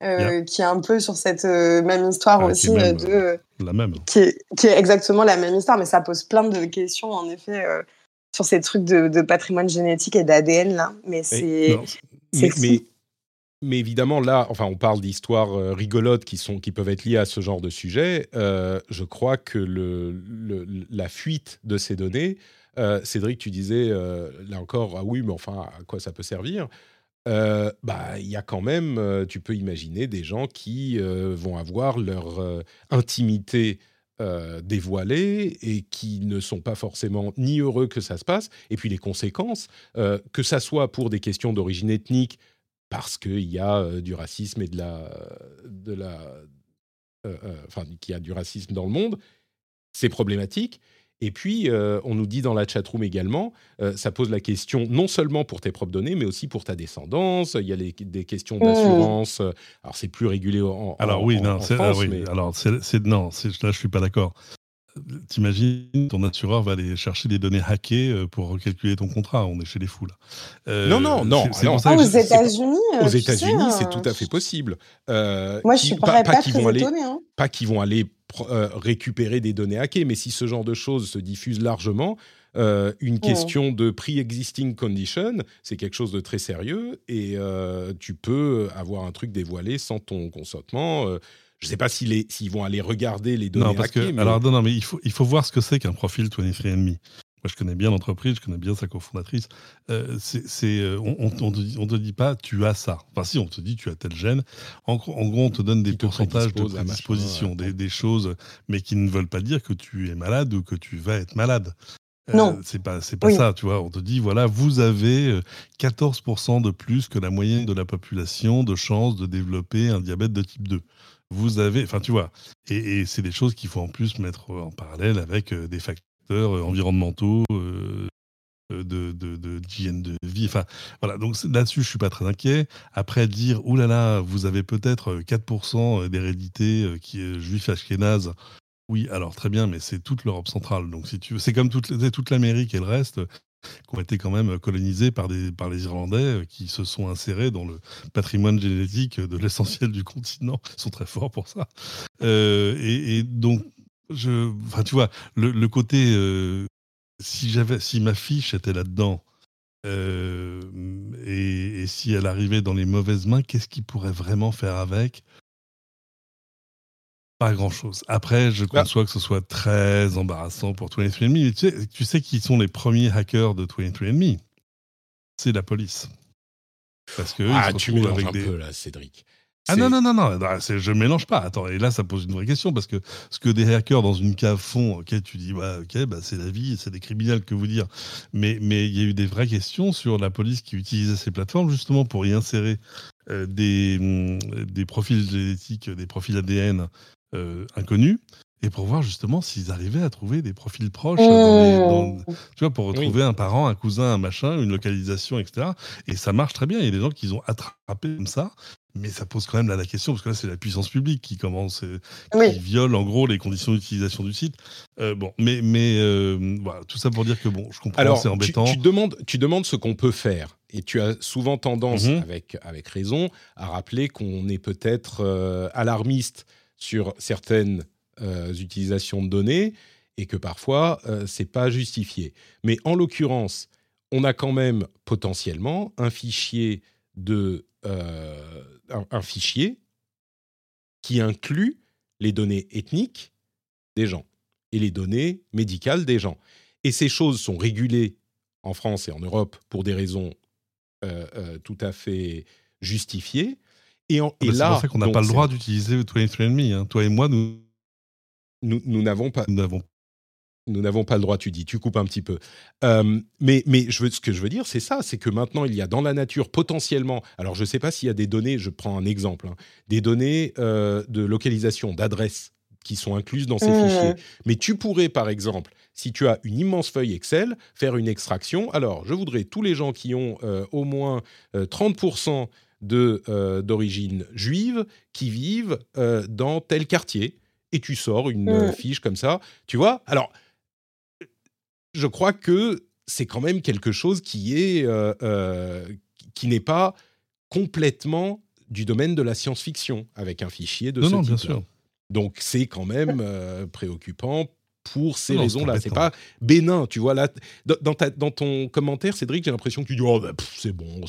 qui est un peu sur cette même histoire Ah, aussi, même, de, la même. qui, est, qui est exactement la même histoire, mais ça pose plein de questions, en effet, sur ces trucs de, de patrimoine génétique et d'ADN, là. Mais c'est... Mais, fou. mais, mais évidemment, là, enfin, on parle d'histoires euh, rigolotes qui, sont, qui peuvent être liées à ce genre de sujet. Euh, je crois que le, le- la fuite de ces données, euh, Cédric, tu disais, euh, là encore, ah oui, mais enfin, à quoi ça peut servir? Bah, il y a quand même, tu peux imaginer des gens qui vont avoir leur intimité euh, dévoilée et qui ne sont pas forcément ni heureux que ça se passe. Et puis les conséquences, euh, que ça soit pour des questions d'origine ethnique, parce qu'il y a euh, du racisme et de la, de la, enfin, qu'il y a du racisme dans le monde, c'est problématique. Et puis, euh, on nous dit dans la chatroom également, euh, ça pose la question non seulement pour tes propres données, mais aussi pour ta descendance. Il y a les- des questions d'assurance. euh, Alors, c'est plus régulé en, en- Alors oui, en- non, en c'est, France, oui, mais- alors c'est, c'est- non, c'est, là je suis pas d'accord. T'imagines, ton assureur va aller chercher des données hackées euh, pour recalculer ton contrat. On est chez les fous là. Euh, Non, non, non, c'est- c'est non. Ah, que aux je- c'est- États-Unis euh, Aux sais, États-Unis, c'est euh, tout à fait possible. Euh, Moi, je qui- suis pas, pas, pas qu'ils très vont aller. Hein. pas qu'ils vont aller pr- euh, récupérer des données hackées, mais si ce genre de choses se diffuse largement, euh, une question de pre-existing condition, c'est quelque chose de très sérieux et euh, tu peux avoir un truc dévoilé sans ton consentement. euh, je ne sais pas s'ils vont aller regarder les données Non, parce que mais alors non, non, mais il faut il faut voir ce que c'est qu'un profil 23andMe. Moi, je connais bien l'entreprise, je connais bien sa cofondatrice. Euh, c'est, euh, on, on, on te dit, on te dit pas tu as ça. Enfin, si, on te dit tu as tel gène. En, gros- en gros, on te donne des pourcentages de prédisposition, des, des choses, mais qui ne veulent pas dire que tu es malade ou que tu vas être malade. Euh, Non. c'est pas, c'est pas Oui. ça, tu vois. On te dit, voilà, vous avez euh, 14% de plus que la moyenne de la population de chances de développer un diabète de type 2. Vous avez, enfin, tu vois, et, c'est des choses qu'il faut en plus mettre en parallèle avec euh, des facteurs euh, environnementaux, euh, de, de, d'hygiène de vie. Enfin, voilà. Donc là-dessus, je suis pas très inquiet. Après, dire, oulala, vous avez peut-être euh, 4% d'hérédité qui est juif ashkénaze. Oui, alors très bien, mais c'est toute l'Europe centrale. Donc si tu c'est comme toute, toute l'Amérique et le reste qui ont été quand même colonisés par, des, par les Irlandais euh, qui se sont insérés dans le patrimoine génétique de l'essentiel du continent. Ils sont très forts pour ça. Euh, et, donc, je, enfin, tu vois, le, côté, euh, si j'avais, si ma fiche était là-dedans, et, et si elle arrivait dans les mauvaises mains, qu'est-ce qu'il pourrait vraiment faire avec? Pas grand-chose. Après, je Bah. conçois que ce soit très embarrassant pour 23andMe, mais tu sais, tu sais qui sont les premiers hackers de 23andMe C'est la police. Parce que ah, tu mélanges avec un des... peu là, Cédric. Ah non, non, non, non, c'est- je mélange pas. Attends, et là, ça pose une vraie question parce que ce que des hackers dans une cave font, ok, tu dis, bah, ok, bah, c'est la vie, c'est des criminels, que vous dire. Mais mais il y a eu des vraies questions sur la police qui utilisait ces plateformes justement pour y insérer euh, des, hum, des profils génétiques, des profils ADN euh, inconnus. Et pour voir justement s'ils arrivaient à trouver des profils proches, dans les- dans- Mmh. tu vois, pour retrouver un parent, un cousin, un machin, une localisation, etc. Et ça marche très bien. Il y a des gens qui ont attrapé comme ça Mais ça pose quand même là la question, parce que là, c'est la puissance publique qui commence, qui viole en gros les conditions d'utilisation du site. bon, mais, mais voilà, tout ça pour dire que bon, je comprends, c'est embêtant. Tu, tu, demandes, tu demandes ce qu'on peut faire. Et tu as souvent tendance, mhm. avec, avec raison, à rappeler qu'on est peut-être euh, alarmiste sur certaines euh, utilisations de données et que parfois, euh, ce n'est pas justifié. Mais en l'occurrence, on a quand même potentiellement un fichier, de, un, fichier qui inclut les données ethniques des gens et les données médicales des gens. Et ces choses sont régulées en France et en Europe pour des raisons euh, euh, tout à fait justifié. Et, en, ah et bah, là, c'est qu'on n'a pas le droit d'utiliser 23andMe. Hein. Toi et moi, nous, nous n'avons pas. Nous n'avons nous n'avons pas le droit, tu dis, tu coupes un petit peu. Euh, mais mais je veux, ce que je veux dire, c'est ça, c'est que maintenant, il y a dans la nature potentiellement, alors je ne sais pas s'il y a des données, je prends un exemple, hein, des données de localisation, d'adresse qui sont incluses dans ces mmh. fichiers. Mais tu pourrais, par exemple, si tu as une immense feuille Excel, faire une extraction. Alors, je voudrais tous les gens qui ont euh, au moins 30% euh, euh, d'origine juive qui vivent dans tel quartier. Et tu sors une fiche comme ça. Tu vois Alors, je crois que c'est quand même quelque chose qui est qui n'est pas complètement du domaine de la science-fiction avec un fichier de ce non, type. Bien sûr. Donc c'est quand même préoccupant pour ces raisons-là. C'est pas bénin, tu vois. Là, dans, ta, dans ton commentaire, Cédric, j'ai l'impression que tu dis oh, bah, c'est bon,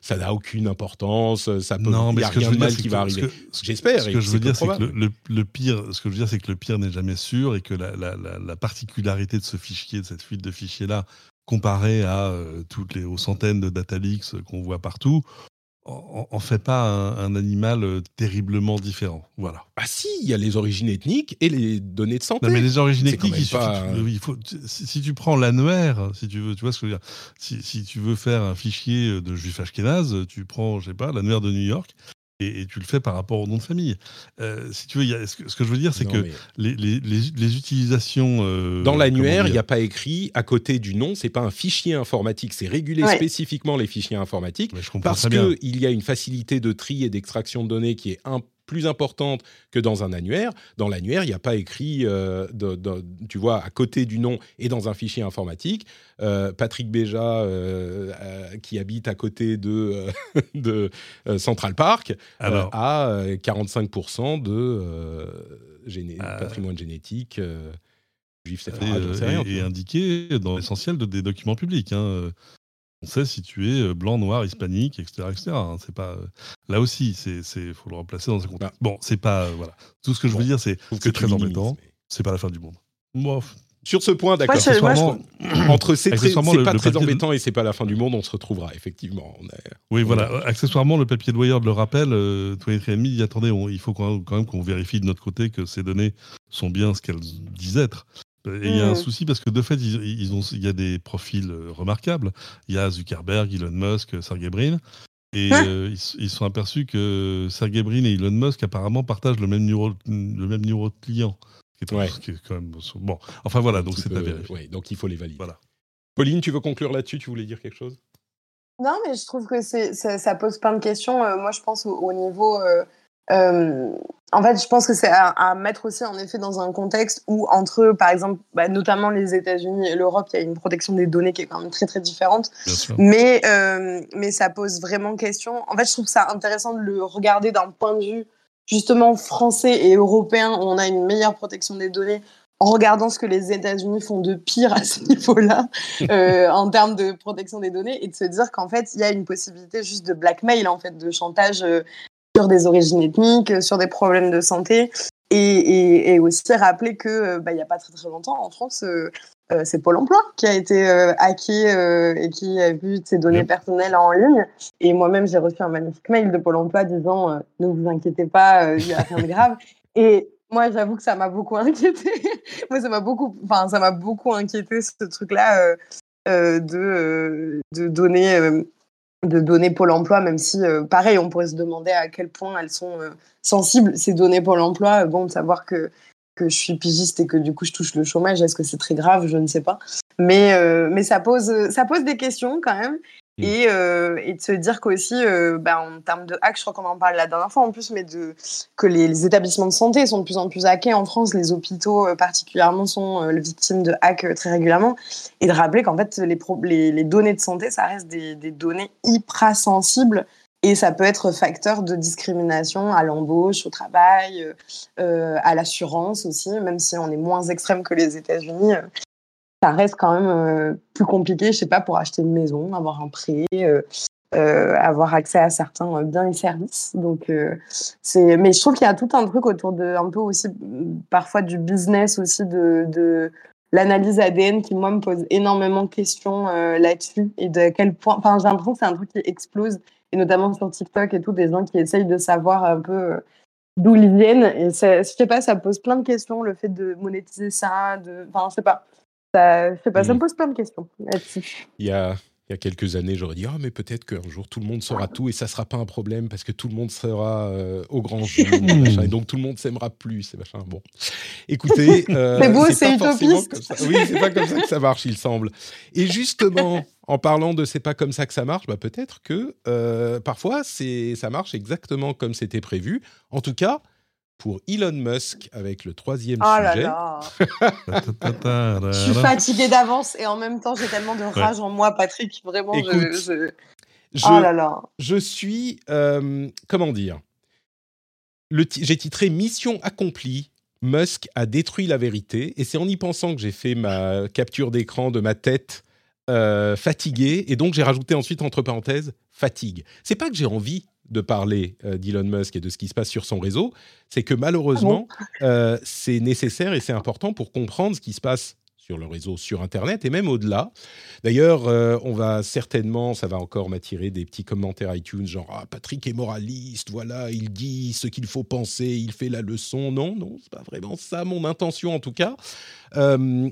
ça n'a aucune importance, ça peut, non, mais y a rien de mal qui va arriver. J'espère. Ce que je veux dire, c'est que le, pire, ce que je veux dire, c'est que le pire n'est jamais sûr et que la, la, particularité de ce fichier, de cette fuite de fichiers là, comparée à euh, toutes les aux centaines de data leaks qu'on voit partout, en fait pas un, animal euh, terriblement différent. Voilà. Ah si, il y a les origines ethniques et les données de santé. Non, mais les origines ethniques, il, faut, si, tu prends l'annuaire, si tu veux, tu vois ce que je veux dire. Si, si tu veux faire un fichier de juif ashkénaze, tu prends, je sais pas, l'annuaire de New York et, tu le fais par rapport au nom de famille. Euh, si tu veux, ce, que, je veux dire, c'est que les, les, les, utilisations. Euh, Dans l'annuaire, il n'y a pas écrit à côté du nom, c'est pas un fichier informatique, c'est régulé spécifiquement les fichiers informatiques parce qu'il y a une facilité de tri et d'extraction de données qui est un plus importante que dans un annuaire. Dans l'annuaire, il n'y a pas écrit, euh, tu vois, à côté du nom et dans un fichier informatique, euh, Patrick Béja, euh, qui habite à côté de, [laughs] de Central Park, a 45% de patrimoine génétique juif et, et, indiqué dans l'essentiel des documents publics. Hein on sait si tu es euh, blanc, noir, hispanique, etc. etc. Hein. C'est pas euh, là aussi, c'est faut le remplacer dans un contexte. Bon, c'est pas euh, voilà. Tout ce que je veux dire, c'est c'est très embêtant. C'est pas la fin du monde. Sur ce point, d'accord. Entre c'est [coughs] pas très embêtant et c'est pas la fin du monde, on se retrouvera effectivement. oui, voilà. Accessoirement, le papier de Wired le rappelle. Euh, 23andMe dit attendez, il faut quand même qu'on vérifie de notre côté que ces données sont bien ce qu'elles disent être. Et il y a un mm. souci parce que de fait, ils, ont, il y a des profils euh, remarquables. Il y a Zuckerberg, Elon Musk, Sergey Brin. Et hein euh, ils, sont aperçus que Sergey Brin et Elon Musk apparemment partagent le même numéro, le même numéro de client. Qui est, quand même, bon, enfin voilà, donc c'est à vérifier. donc il faut les valider. Voilà. Pauline, tu veux conclure là-dessus? Tu voulais dire quelque chose? Non, mais je trouve que ça, ça, pose plein de questions. Euh, moi, je pense au, niveau euh, en fait, je pense que c'est à, mettre aussi en effet dans un contexte où entre, par exemple, bah, notamment les États-Unis et l'Europe, il y a une protection des données qui est quand même très très différente. Mais euh, mais ça pose vraiment question. En fait, je trouve ça intéressant de le regarder d'un point de vue justement français et européen où on a une meilleure protection des données en regardant ce que les États-Unis font de pire à ce [laughs] niveau-là euh, en termes de protection des données et de se dire qu'en fait il y a une possibilité juste de blackmail en fait de chantage euh, sur des origines ethniques, sur des problèmes de santé. Et, aussi rappeler que euh, bah, il n'y a pas très très longtemps en France, euh, euh, c'est Pôle Emploi qui a été hacké et qui a vu ses données personnelles en ligne. Et moi-même, j'ai reçu un magnifique mail de Pôle Emploi disant ne vous inquiétez pas, il n'y a rien de grave. Et moi, j'avoue que ça m'a beaucoup inquiété. [laughs] moi, ça m'a beaucoup, enfin, ça m'a beaucoup inquiété ce truc-là de de donner de données Pôle emploi, même si, euh, pareil, on pourrait se demander à quel point elles sont euh, sensibles, ces données Pôle emploi. bon, de savoir que, que je suis pigiste et que du coup je touche le chômage, est-ce que c'est très grave? Je ne sais pas. Mais, euh, mais ça, pose, ça pose des questions quand même. Mm. Et, euh, et, de se dire qu'aussi, euh, bah, en termes de hack, je crois qu'on en parle la dernière fois en plus, mais de, que les, établissements de santé sont de plus en plus hackés en France, les hôpitaux euh, particulièrement sont victimes de hacks très régulièrement, et de rappeler qu'en fait, les, données de santé, ça reste des, des, données hyper sensibles, et ça peut être facteur de discrimination à l'embauche, au travail, à l'assurance aussi, même si on est moins extrême que les États-Unis ça reste quand même euh, plus compliqué, je sais pas, pour acheter une maison, avoir un prêt, euh, euh, avoir accès à certains biens et services. Donc, c'est. Mais je trouve qu'il y a tout un truc autour de, un peu aussi, parfois du business aussi de, l'analyse ADN qui moi me pose énormément de questions là-dessus et de quel point. Enfin, j'ai l'impression que c'est un truc qui explose et notamment sur TikTok et tout, des gens qui essayent de savoir un peu d'où ils viennent. Et je sais pas, ça pose plein de questions, le fait de monétiser ça, de, enfin, je sais pas. Ça, je sais pas, ça me mm. pose plein de questions Il y a, il y a quelques années, j'aurais dit ah mais peut-être qu'un jour tout le monde saura tout et ça sera pas un problème parce que tout le monde sera euh, au grand jour [laughs] et donc tout le monde s'aimera plus et machin. Bon, écoutez, [laughs] euh, c'est beau, c'est utopiste. Oui, c'est pas comme ça que ça marche, il semble. Et justement, en parlant de c'est pas comme ça que ça marche, bah peut-être que euh, parfois c'est ça marche exactement comme c'était prévu. En tout cas, pour Elon Musk avec le troisième oh sujet. Là là. je suis fatiguée d'avance et en même temps j'ai tellement de rage en moi, Patrick. Vraiment, je, je... oh là là. je suis euh, comment dire J'ai titré Mission accomplie. Musk a détruit la vérité et c'est en y pensant que j'ai fait ma capture d'écran de ma tête euh, fatiguée et donc j'ai rajouté ensuite entre parenthèses fatigue. C'est pas que j'ai envie de parler euh, d'Elon Musk et de ce qui se passe sur son réseau, c'est que malheureusement, ah euh, c'est nécessaire et c'est important pour comprendre ce qui se passe sur le réseau, sur Internet et même au-delà. D'ailleurs, euh, on va certainement, ça va encore m'attirer des petits commentaires iTunes, genre ah, Patrick est moraliste, voilà, il dit ce qu'il faut penser, il fait la leçon. Non, non, c'est pas vraiment ça mon intention en tout cas.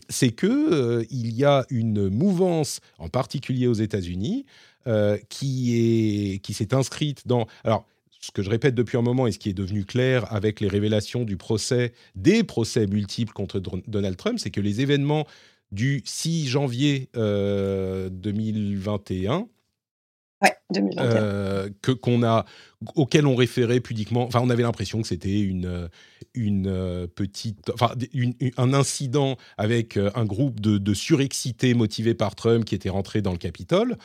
c'est que il y a une mouvance, en particulier aux États-Unis, euh, qui est qui s'est inscrite dans alors ce que je répète depuis un moment et ce qui est devenu clair avec les révélations du procès, des procès multiples contre Donald Trump, c'est que les événements du 6 janvier 2021, euh, ouais, 2021. Euh, que qu'on a, auquel on référait pudiquement. Enfin, on avait l'impression que c'était une une petite, enfin, un incident avec un groupe de, de surexcités motivés par Trump qui était rentré dans le Capitole.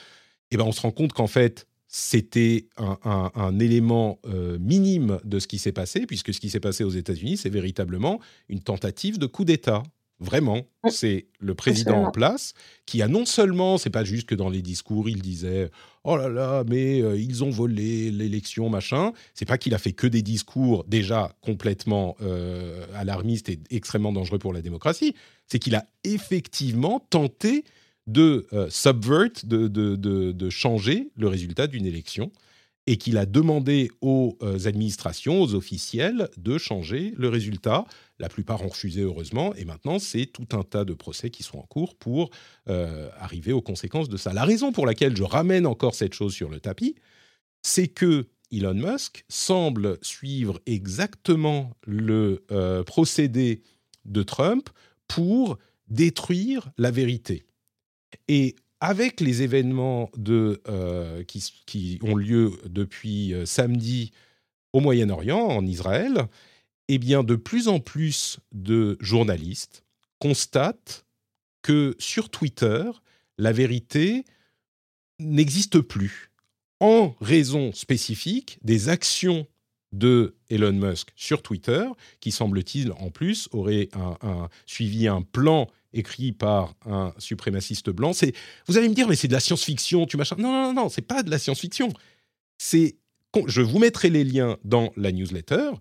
Eh ben, on se rend compte qu'en fait, c'était un, élément euh, minime de ce qui s'est passé, puisque ce qui s'est passé aux États-Unis, c'est véritablement une tentative de coup d'État. Vraiment, c'est le président en place qui a non seulement, c'est pas juste que dans les discours il disait oh là là, mais euh, ils ont volé l'élection machin. C'est pas qu'il a fait que des discours déjà complètement euh, alarmistes et extrêmement dangereux pour la démocratie. C'est qu'il a effectivement tenté de euh, subvert, de, changer le résultat d'une élection, et qu'il a demandé aux euh, administrations, aux officiels, de changer le résultat. La plupart ont refusé, heureusement, et maintenant, c'est tout un tas de procès qui sont en cours pour euh, arriver aux conséquences de ça. La raison pour laquelle je ramène encore cette chose sur le tapis, c'est que Elon Musk semble suivre exactement le procédé de Trump pour détruire la vérité. Et avec les événements euh, qui, ont lieu depuis euh, samedi au Moyen-Orient, en Israël, eh bien, de plus en plus de journalistes constatent que sur Twitter, la vérité n'existe plus en raison spécifique des actions de Elon Musk sur Twitter, qui semble-t-il en plus aurait suivi un plan écrit par un suprémaciste blanc. C'est, vous allez me dire, mais c'est de la science-fiction, tu machin. Non, non, non, non, c'est pas de la science-fiction. C'est, je vous mettrai les liens dans la newsletter.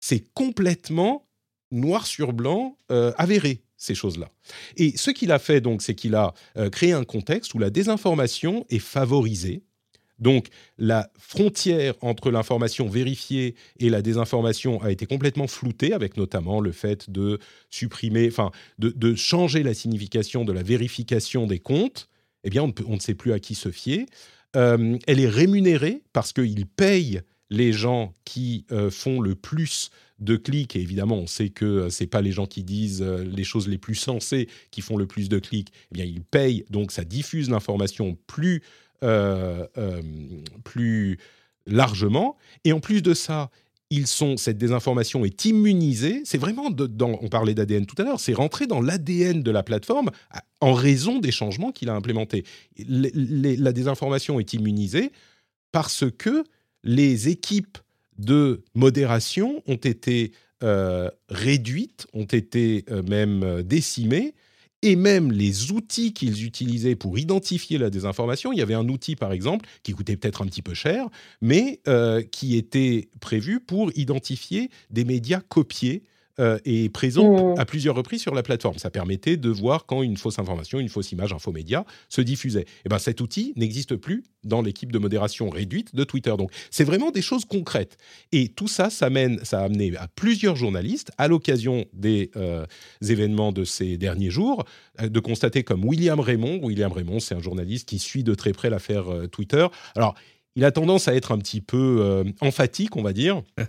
C'est complètement noir sur blanc euh, avéré ces choses-là. Et ce qu'il a fait donc, c'est qu'il a euh, créé un contexte où la désinformation est favorisée donc la frontière entre l'information vérifiée et la désinformation a été complètement floutée, avec notamment le fait de supprimer, enfin de, changer la signification de la vérification des comptes. Eh bien, on ne, sait plus à qui se fier. Euh, elle est rémunérée parce qu'ils payent les gens qui euh, font le plus de clics, et évidemment, on sait que euh, ce n'est pas les gens qui disent les choses les plus sensées qui font le plus de clics, eh bien, ils payent, donc ça diffuse l'information plus plus largement. Et en plus de ça, ils sont, cette désinformation est immunisée. C'est vraiment, on parlait d'ADN tout à l'heure, c'est rentré dans l'ADN de la plateforme en raison des changements qu'il a implémentés. la désinformation est immunisée parce que les équipes de modération ont été euh, réduites, ont été euh, même euh, décimées et même les outils qu'ils utilisaient pour identifier la désinformation. Il y avait un outil, par exemple, qui coûtait peut-être un petit peu cher, mais euh, qui était prévu pour identifier des médias copiés euh, et présent mmh. à plusieurs reprises sur la plateforme. Ça permettait de voir quand une fausse information, une fausse image, un faux média se diffusait. Et eh ben cet outil n'existe plus dans l'équipe de modération réduite de Twitter. Donc c'est vraiment des choses concrètes. Et tout ça, ça, mène, ça a amené à plusieurs journalistes, à l'occasion des euh, événements de ces derniers jours, euh, de constater comme William Raymond. William Raymond, c'est un journaliste qui suit de très près l'affaire Twitter. Alors, il a tendance à être un petit peu emphatique, on va dire. [laughs]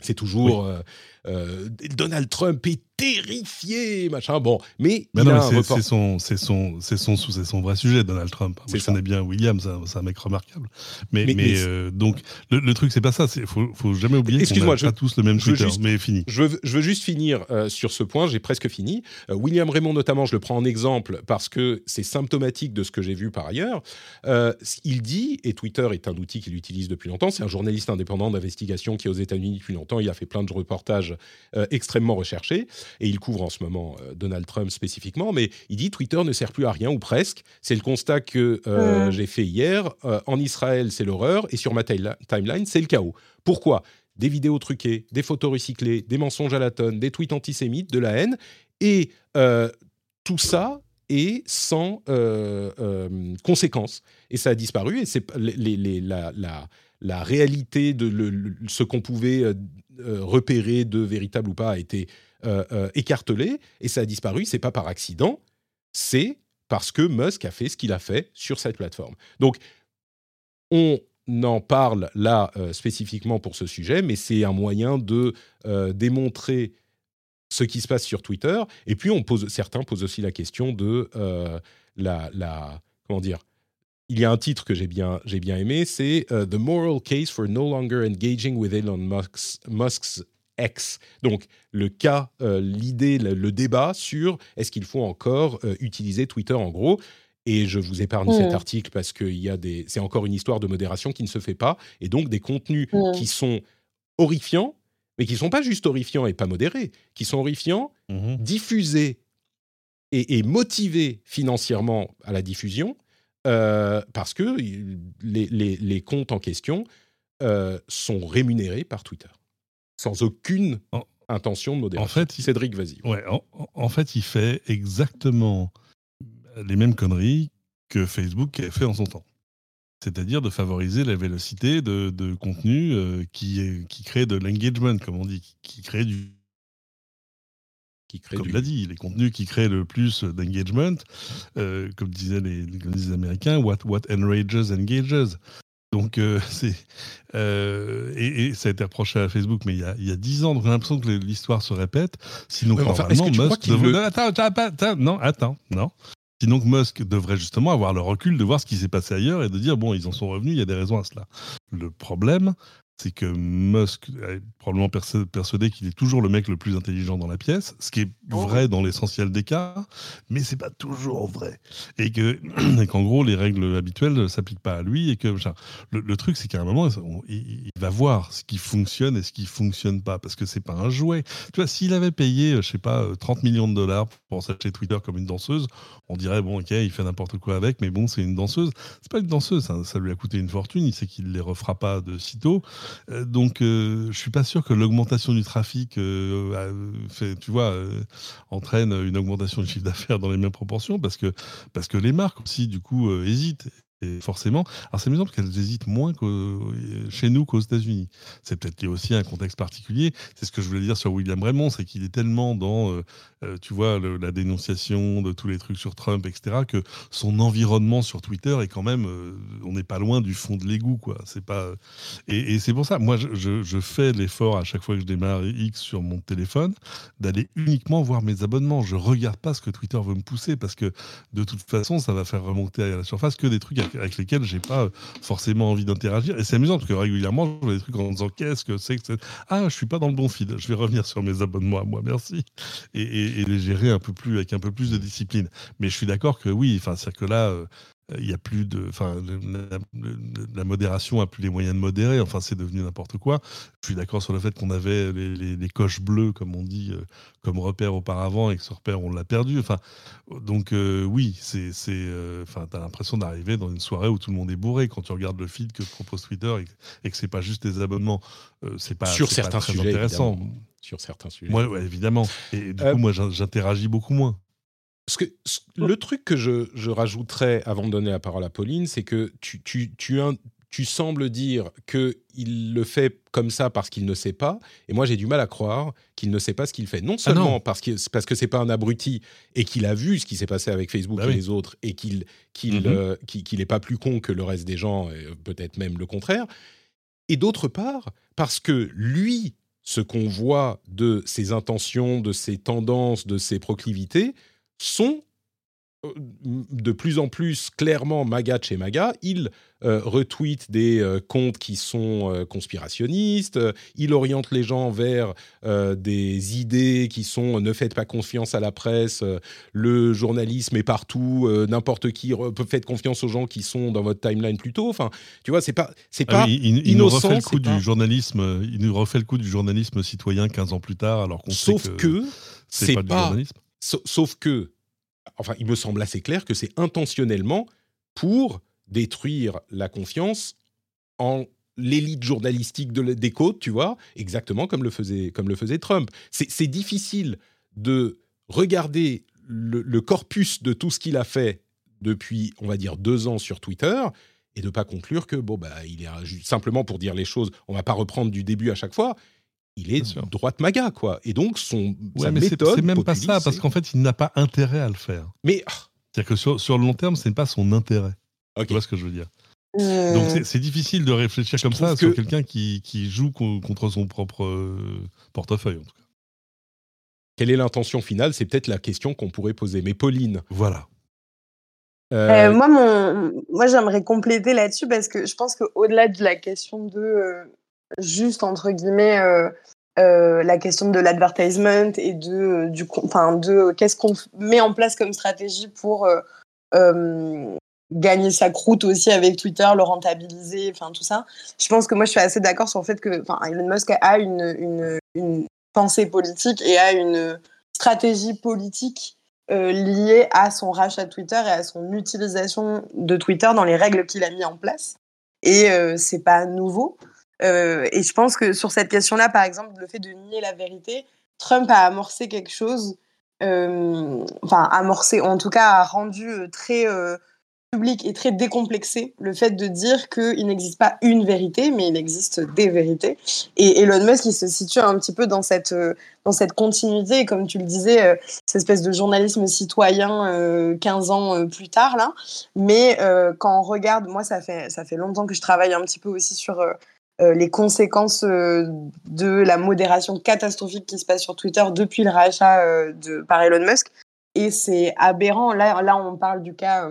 C'est toujours euh, Donald Trump est terrifié, machin. Bon, mais, c'est son, c'est son, c'est son, c'est son vrai sujet, Donald Trump. Moi, je connais bien William, c'est un, mec remarquable. Mais, mais, euh, donc le, truc, c'est pas ça. Il faut, faut jamais oublier qu'on n'a pas tous le même Twitter. mais fini. Je veux, je veux juste finir euh, sur ce point. J'ai presque fini. William Raymond, notamment, je le prends en exemple parce que c'est symptomatique de ce que j'ai vu par ailleurs. il dit, et Twitter est un outil qu'il utilise depuis longtemps. C'est un journaliste indépendant d'investigation qui est aux États-Unis depuis longtemps. Il a fait plein de reportages euh, extrêmement recherché, et il couvre en ce moment euh, Donald Trump spécifiquement, mais il dit Twitter ne sert plus à rien, ou presque. C'est le constat que euh, j'ai fait hier. en Israël, c'est l'horreur, et sur ma timeline, c'est le chaos. Pourquoi? Des vidéos truquées, des photos recyclées, des mensonges à la tonne, des tweets antisémites, de la haine, et tout ça est sans conséquences. Et ça a disparu, et c'est la, la, la, réalité de ce qu'on pouvait euh, repéré de véritable ou pas a été euh, euh, écartelé et ça a disparu. C'est pas par accident, c'est parce que Musk a fait ce qu'il a fait sur cette plateforme. Donc, on en parle là spécifiquement pour ce sujet, mais c'est un moyen de démontrer ce qui se passe sur Twitter. Et puis, on pose, certains posent aussi la question de la, la, comment dire, il y a un titre que j'ai bien, j'ai bien aimé, c'est euh, The Moral Case for No Longer Engaging with Elon Musk's, Musk's X. Donc, le cas, euh, l'idée, le, débat sur est-ce qu'il faut encore euh, utiliser Twitter en gros. Et je vous épargne cet article parce que c'est encore une histoire de modération qui ne se fait pas. Et donc, des contenus qui sont horrifiants, mais qui ne sont pas juste horrifiants et pas modérés, qui sont horrifiants, mmh diffusés et, et motivés financièrement à la diffusion euh, parce que les, comptes en question euh, sont rémunérés par Twitter, sans aucune intention de modération. En fait, Cédric, vas-y. Ouais, en, fait, il fait exactement les mêmes conneries que Facebook a fait en son temps. C'est-à-dire de favoriser la vélocité de, de contenu euh, qui crée de l'engagement, comme on dit, qui crée du comme l'a dit, les contenus qui créent le plus d'engagement, euh, comme, disaient les, Américains, what, what enrages engages. Donc, euh, [laughs] c'est. Euh, et, ça a été reproché à Facebook, mais il y a, il y a 10 ans, donc j'ai l'impression que l'histoire se répète. Sinon, normalement, Musk devrait. Attends, attends, non, attends, non. Sinon, Musk devrait justement avoir le recul de voir ce qui s'est passé ailleurs et de dire bon, ils en sont revenus, il y a des raisons à cela. Le problème, c'est que Musk est probablement persuadé qu'il est toujours le mec le plus intelligent dans la pièce, ce qui est oh. vrai dans l'essentiel des cas, mais c'est pas toujours vrai. Et que [clears throat] qu'en gros les règles habituelles ne s'appliquent pas à lui et que le, truc c'est qu'à un moment il, va voir ce qui fonctionne et ce qui fonctionne pas parce que c'est pas un jouet. Tu vois, s'il avait payé je sais pas 30 millions de dollars pour s'acheter Twitter comme une danseuse, on dirait bon ok il fait n'importe quoi avec, mais bon c'est une danseuse. C'est pas une danseuse, ça, ça, lui a coûté une fortune. Il sait qu'il les refera pas de sitôt. Euh, donc, euh, je suis pas sûr que l'augmentation du trafic, euh, vois, entraîne une augmentation du chiffre d'affaires dans les mêmes proportions, parce que parce que les marques aussi, du coup, hésitent forcément, alors c'est amusant parce qu'elles hésitent moins chez nous qu'aux États-Unis. C'est peut-être aussi un contexte particulier. C'est ce que je voulais dire sur William Raymond, c'est qu'il est tellement dans, euh, euh, tu vois, la dénonciation de tous les trucs sur Trump, etc., que son environnement sur Twitter est quand même, euh, on n'est pas loin du fond de l'égout, quoi. C'est pas, et, c'est pour ça, moi, je, je fais l'effort à chaque fois que je démarre X sur mon téléphone d'aller uniquement voir mes abonnements. Je regarde pas ce que Twitter veut me pousser parce que de toute façon, ça va faire remonter à la surface que des trucs à avec lesquels j'ai pas forcément envie d'interagir. Et c'est amusant parce que régulièrement, je vois des trucs en disant qu'est-ce que c'est que. Ah, je suis pas dans le bon feed. Je vais revenir sur mes abonnements moi, merci. Et, les gérer un peu plus avec un peu plus de discipline. Mais je suis d'accord que oui, enfin, c'est que là, il y a plus de, enfin, la, modération a plus les moyens de modérer. Enfin, c'est devenu n'importe quoi. Je suis d'accord sur le fait qu'on avait les, coches bleues, comme on dit, euh, comme repère auparavant, et que ce repère on l'a perdu. Enfin, donc euh, oui, c'est, c'est, euh, enfin, t'as l'impression d'arriver dans une soirée où tout le monde est bourré quand tu regardes le feed que propose Twitter et, que c'est pas juste des abonnements. c'est pas sur certains très sujets intéressant. Sur certains sujets. Ouais, évidemment. Et du coup, moi, j'interagis beaucoup moins que, le truc que je, je, rajouterais avant de donner la parole à Pauline, c'est que tu, tu, tu, tu sembles dire qu'il le fait comme ça parce qu'il ne sait pas, et moi j'ai du mal à croire qu'il ne sait pas ce qu'il fait. Non ah seulement parce que parce que c'est pas un abruti et qu'il a vu ce qui s'est passé avec Facebook bah et les autres, et qu'il qu'il mm-hmm. euh, pas plus con que le reste des gens, peut-être même le contraire. Et d'autre part, parce que lui, ce qu'on voit de ses intentions, de ses tendances, de ses proclivités, sont euh, de plus en plus clairement MAGA chez MAGA. Il euh, retweet des euh, comptes qui sont conspirationnistes, il oriente les gens vers des idées qui sont ne faites pas confiance à la presse, le journalisme est partout, n'importe qui, faites confiance aux gens qui sont dans votre timeline plutôt. Enfin, tu vois, c'est pas, c'est ah pas il, Nous refait le coup du journalisme, il nous refait le coup du journalisme citoyen 15 ans plus tard, alors qu'on sait que, que c'est pas, pas du journalisme. Sauf que enfin, il me semble assez clair que c'est intentionnellement pour détruire la confiance en l'élite journalistique de, des côtes, tu vois, exactement comme le faisait, comme le faisait Trump. C'est difficile de regarder le, corpus de tout ce qu'il a fait depuis, on va dire, deux ans sur Twitter et de ne pas conclure que, bon, bah, il est simplement pour dire les choses, on va pas reprendre du début à chaque fois, il est droite maga, quoi. Et donc, son ouais, mais méthode. C'est même pas ça, parce qu'en fait, il n'a pas intérêt à le faire. Mais. Ah. C'est-à-dire que sur, sur, le long terme, ce n'est pas son intérêt. Tu vois ce que je veux dire euh. Donc, c'est difficile de réfléchir comme ça sur quelqu'un qui, qui, joue contre son propre euh, portefeuille, en tout cas. Quelle est l'intention finale? C'est peut-être la question qu'on pourrait poser. Mais Pauline. Voilà. Euh, moi, mon... moi j'aimerais compléter là-dessus parce que je pense qu'au-delà de la question de juste entre guillemets euh, euh, la question de l'advertisement et de euh, du enfin de qu'est-ce qu'on met en place comme stratégie pour gagner sa croûte aussi avec Twitter, le rentabiliser, enfin tout ça. Je pense que moi je suis assez d'accord sur le fait que Elon Musk a une, une, pensée politique et a une stratégie politique liée à son rachat de Twitter et à son utilisation de Twitter dans les règles qu'il a mis en place. Et c'est pas nouveau. Euh, et je pense que sur cette question-là, par exemple, le fait de nier la vérité, Trump a amorcé quelque chose, euh, enfin amorcé, en tout cas a rendu euh, très public et très décomplexé le fait de dire qu'il n'existe pas une vérité, mais il existe des vérités. Et Elon Musk, il se situe un petit peu dans cette, dans cette continuité, comme tu le disais, cette espèce de journalisme citoyen 15 ans plus tard, là. Mais quand on regarde, moi, ça fait, ça fait longtemps que je travaille un petit peu aussi sur euh, les conséquences euh, de la modération catastrophique qui se passe sur Twitter depuis le rachat euh, par Elon Musk. Et c'est aberrant. Là, là, on parle du cas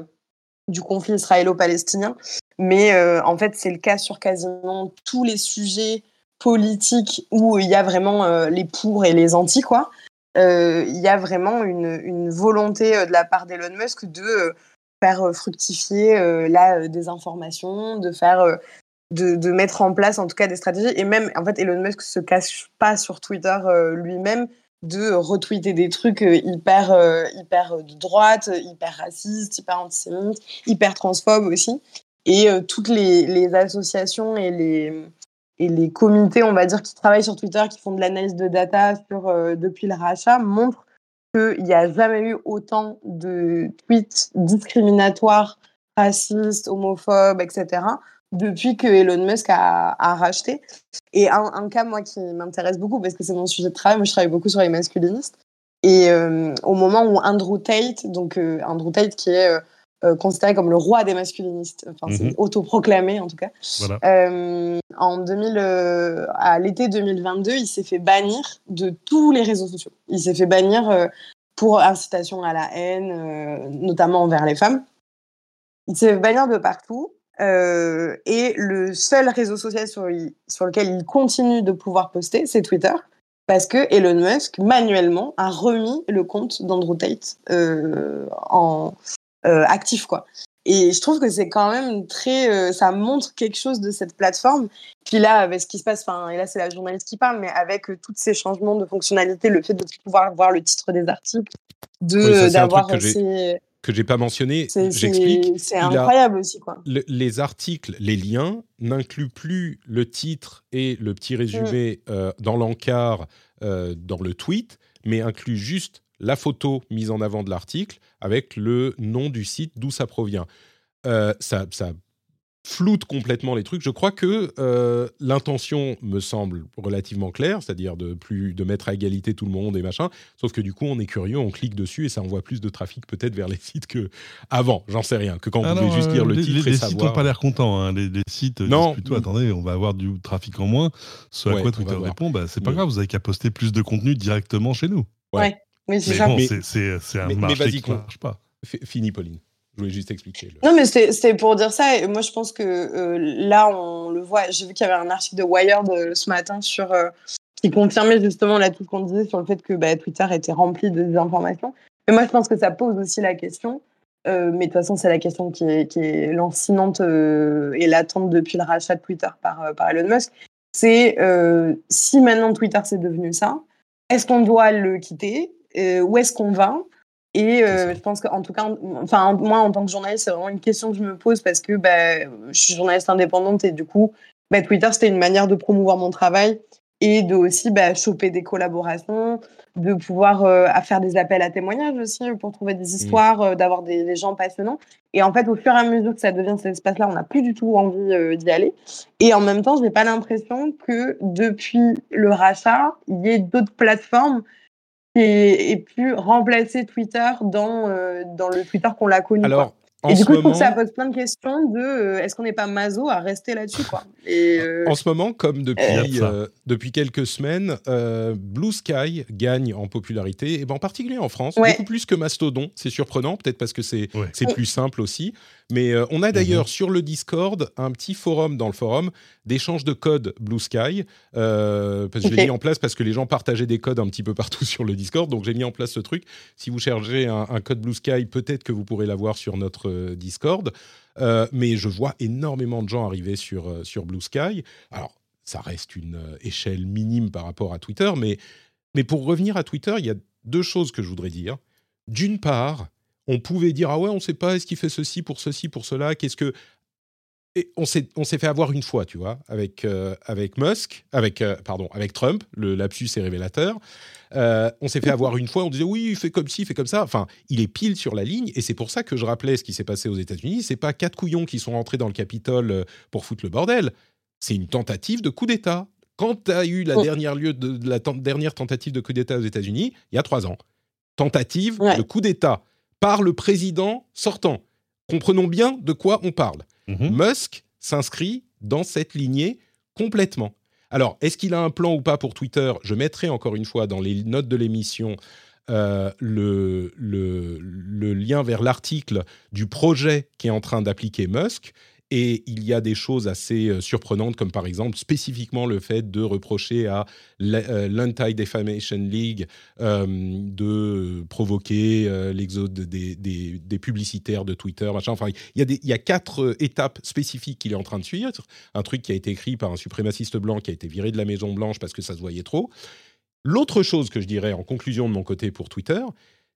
du conflit israélo-palestinien, mais en fait, c'est le cas sur quasiment tous les sujets politiques où il y a vraiment les pour et les anti. Il y a vraiment une, une volonté de la part d'Elon Musk de faire fructifier la désinformation, de faire de, mettre en place en tout cas des stratégies. Et même, en fait, Elon Musk se cache pas sur Twitter euh, lui-même de retweeter des trucs euh, hyper, euh, hyper de droite, hyper racistes, hyper antisémites, hyper transphobes aussi. Et toutes les, les, associations et les, et les comités, on va dire, qui travaillent sur Twitter, qui font de l'analyse de data sur, depuis le rachat, montrent qu'il n'y a jamais eu autant de tweets discriminatoires, racistes, homophobes, etc depuis que Elon Musk a, racheté. Et un, cas, moi, qui m'intéresse beaucoup, parce que c'est mon sujet de travail, moi, je travaille beaucoup sur les masculinistes. Et euh, au moment où Andrew Tate, donc euh, Andrew Tate qui est euh, considéré comme le roi des masculinistes, enfin, c'est mhm. autoproclamé en tout cas, en 2000, à l'été 2022, il s'est fait bannir de tous les réseaux sociaux. Il s'est fait bannir pour incitation à la haine, notamment envers les femmes. il se fait bannir de partout. Euh, et le seul réseau social sur, sur lequel il continue de pouvoir poster, c'est Twitter. Parce que Elon Musk, manuellement, a remis le compte d'Andrew Tate euh, en euh, actif. quoi. Et je trouve que c'est quand même très. Ça montre quelque chose de cette plateforme. Puis là, avec ce qui se passe, enfin, et là, c'est la journaliste qui parle, mais avec tous ces changements de fonctionnalité, le fait de pouvoir voir le titre des articles, de d'avoir ces que j'ai pas mentionné, j'explique. C'est incroyable aussi, quoi. les articles, les liens n'incluent plus le titre et le petit résumé euh, dans l'encart, euh, dans le tweet, mais incluent juste la photo mise en avant de l'article avec le nom du site d'où ça provient. Euh, ça, ça floute complètement les trucs. Je crois que euh, l'intention me semble relativement claire, c'est-à-dire de plus de mettre à égalité tout le monde et machin. Sauf que du coup, on est curieux, on clique dessus et ça envoie plus de trafic peut-être vers les [laughs] sites que avant. J'en sais rien. Que quand on pouvait juste lire le titre les, et savoir. Les sites n'ont pas l'air contents. Hein. Les, sites non. plutôt attendez, on va avoir du trafic en moins. Ce à quoi Twitter répond, bah, c'est pas grave, vous avez qu'à poster plus de contenu directement chez nous. Ouais. Mais c'est bon, c'est un marché qui ne marche pas. Fini, Pauline. Juste expliquer. Non, mais c'était pour dire ça. Moi, je pense que euh, là, on le voit. J'ai vu qu'il y avait un article de Wired euh, ce matin sur euh, qui confirmait justement là tout ce qu'on disait sur le fait que bah, Twitter était rempli de désinformation. Mais moi, je pense que ça pose aussi la question. mais de toute façon, c'est la question qui est, qui est lancinante et latente depuis le rachat de Twitter par, par Elon Musk. C'est si maintenant Twitter c'est devenu ça, est-ce qu'on doit le quitter? Où est-ce qu'on va? Et euh, je pense qu'en tout cas, enfin, moi, en tant que journaliste, c'est vraiment une question que je me pose parce que bah, je suis journaliste indépendante et du coup, bah, Twitter, c'était une manière de promouvoir mon travail et de aussi bah, choper des collaborations, de pouvoir euh, faire des appels à témoignages aussi pour trouver des mmh. histoires, euh, d'avoir des, gens passionnants. Et en fait, au fur et à mesure que ça devient cet espace-là, on n'a plus du tout envie d'y aller. Et en même temps, je n'ai pas l'impression que depuis le rachat, il y ait d'autres plateformes et, pu remplacer Twitter dans, euh, dans le Twitter qu'on l'a connu. Et du coup, je trouve que ça pose plein de questions de euh, est-ce qu'on n'est pas maso à rester là-dessus quoi. Et, euh, En ce moment, comme depuis, depuis quelques semaines, Blue Sky gagne en popularité, et ben en particulier en France, beaucoup plus que Mastodon. C'est surprenant, peut-être parce que c'est c'est plus simple aussi. Mais euh, on a d'ailleurs mhm. sur le Discord un petit forum dans le forum d'échange de codes Blue Sky. Euh, parce que je l'ai mis en place parce que les gens partageaient des codes un petit peu partout [laughs] sur le Discord. Donc j'ai mis en place ce truc. Si vous cherchez un, code Blue Sky, peut-être que vous pourrez l'avoir sur notre euh, Discord. mais je vois énormément de gens arriver sur, sur Blue Sky. Alors, ça reste une échelle minime par rapport à Twitter. Mais, mais pour revenir à Twitter, il y a deux choses que je voudrais dire. D'une part, on pouvait dire ah ouais, on ne sait pas est-ce qu'il fait ceci pour ceci pour cela, qu'est-ce que et on s'est on s'est fait avoir une fois, tu vois, avec euh, avec Musk, avec euh, pardon, avec Trump, le lapsus est révélateur. Euh, on s'est fait avoir une fois, on disait oui, il fait comme ci, il fait comme ça. Enfin, il est pile sur la ligne, et c'est pour ça que je rappelais ce qui s'est passé aux États-Unis. C'est pas quatre couillons qui sont rentrés dans le Capitole pour foutre le bordel. C'est une tentative de coup d'État. Quand tu as eu la oh. dernière lieu de, la dernière tentative de coup d'État aux États-Unis, il y a trois ans, tentative de coup d'État par le président sortant. Comprenons bien de quoi on parle. Mhm. Musk s'inscrit dans cette lignée complètement. Alors, est-ce qu'il a un plan ou pas pour Twitter? Je mettrai encore une fois dans les notes de l'émission euh, le, le, lien vers l'article du projet qui est en train d'appliquer Musk. Et il y a des choses assez euh, surprenantes, comme par exemple spécifiquement le fait de reprocher à euh, l'Anti-Defamation League euh, de provoquer l'exode des, publicitaires de Twitter. Enfin, il y, a il y a quatre étapes spécifiques qu'il est en train de suivre. Un truc qui a été écrit par un suprémaciste blanc qui a été viré de la Maison Blanche parce que ça se voyait trop. L'autre chose que je dirais en conclusion de mon côté pour Twitter,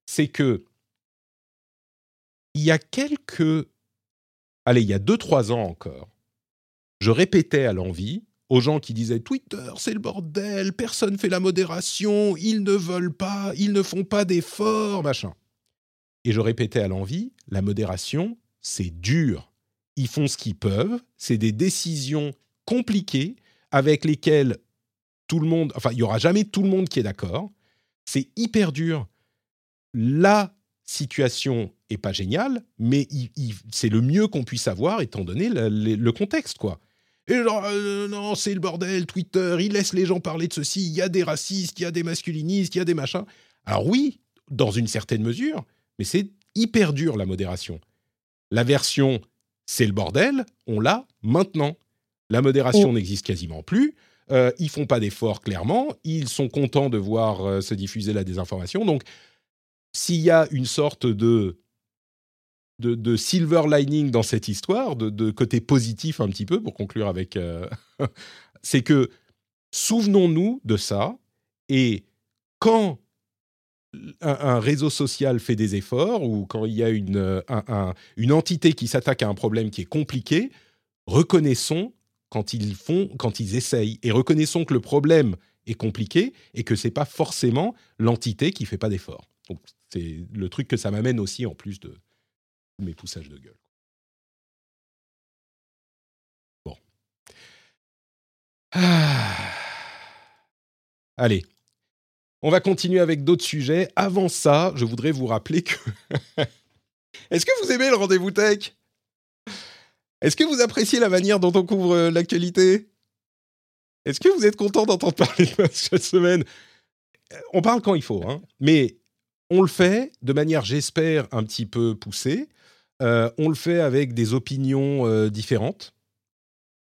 c'est que il y a quelques allez, il y a 2-3 ans encore, je répétais à l'envie aux gens qui disaient Twitter, c'est le bordel, personne fait la modération, ils ne veulent pas, ils ne font pas d'efforts, machin. Et je répétais à l'envie, la modération, c'est dur. Ils font ce qu'ils peuvent, c'est des décisions compliquées avec lesquelles tout le monde, enfin, il y aura jamais tout le monde qui est d'accord. C'est hyper dur. La situation est pas géniale, mais c'est le mieux qu'on puisse avoir étant donné le, contexte, quoi. Et genre, euh, non, c'est le bordel, Twitter, il laisse les gens parler de ceci, il y a des racistes, il y a des masculinistes, il y a des machins. Alors oui, dans une certaine mesure, mais c'est hyper dur la modération. La version c'est le bordel, on l'a maintenant. La modération n'existe quasiment plus. Euh, ils font pas d'efforts clairement. Ils sont contents de voir euh, se diffuser la désinformation. Donc, s'il y a une sorte de, de, silver lining dans cette histoire, de, côté positif un petit peu, pour conclure avec, euh, [laughs] c'est que souvenons-nous de ça. Et quand un, réseau social fait des efforts ou quand il y a une, une entité qui s'attaque à un problème qui est compliqué, reconnaissons quand ils font, quand ils essayent, et reconnaissons que le problème est compliqué et que c'est pas forcément l'entité qui fait pas d'effort. Donc c'est le truc que ça m'amène aussi en plus de mes poussages de gueule. Bon. Ah. Allez, on va continuer avec d'autres sujets. Avant ça, je voudrais vous rappeler que... [laughs] Est-ce que vous aimez le rendez-vous tech? Est-ce que vous appréciez la manière dont on couvre euh, l'actualité? Est-ce que vous êtes content d'entendre [laughs] parler de cette semaine? Euh, On parle quand il faut, hein, mais on le fait de manière, j'espère, un petit peu poussée. Euh, on le fait avec des opinions différentes.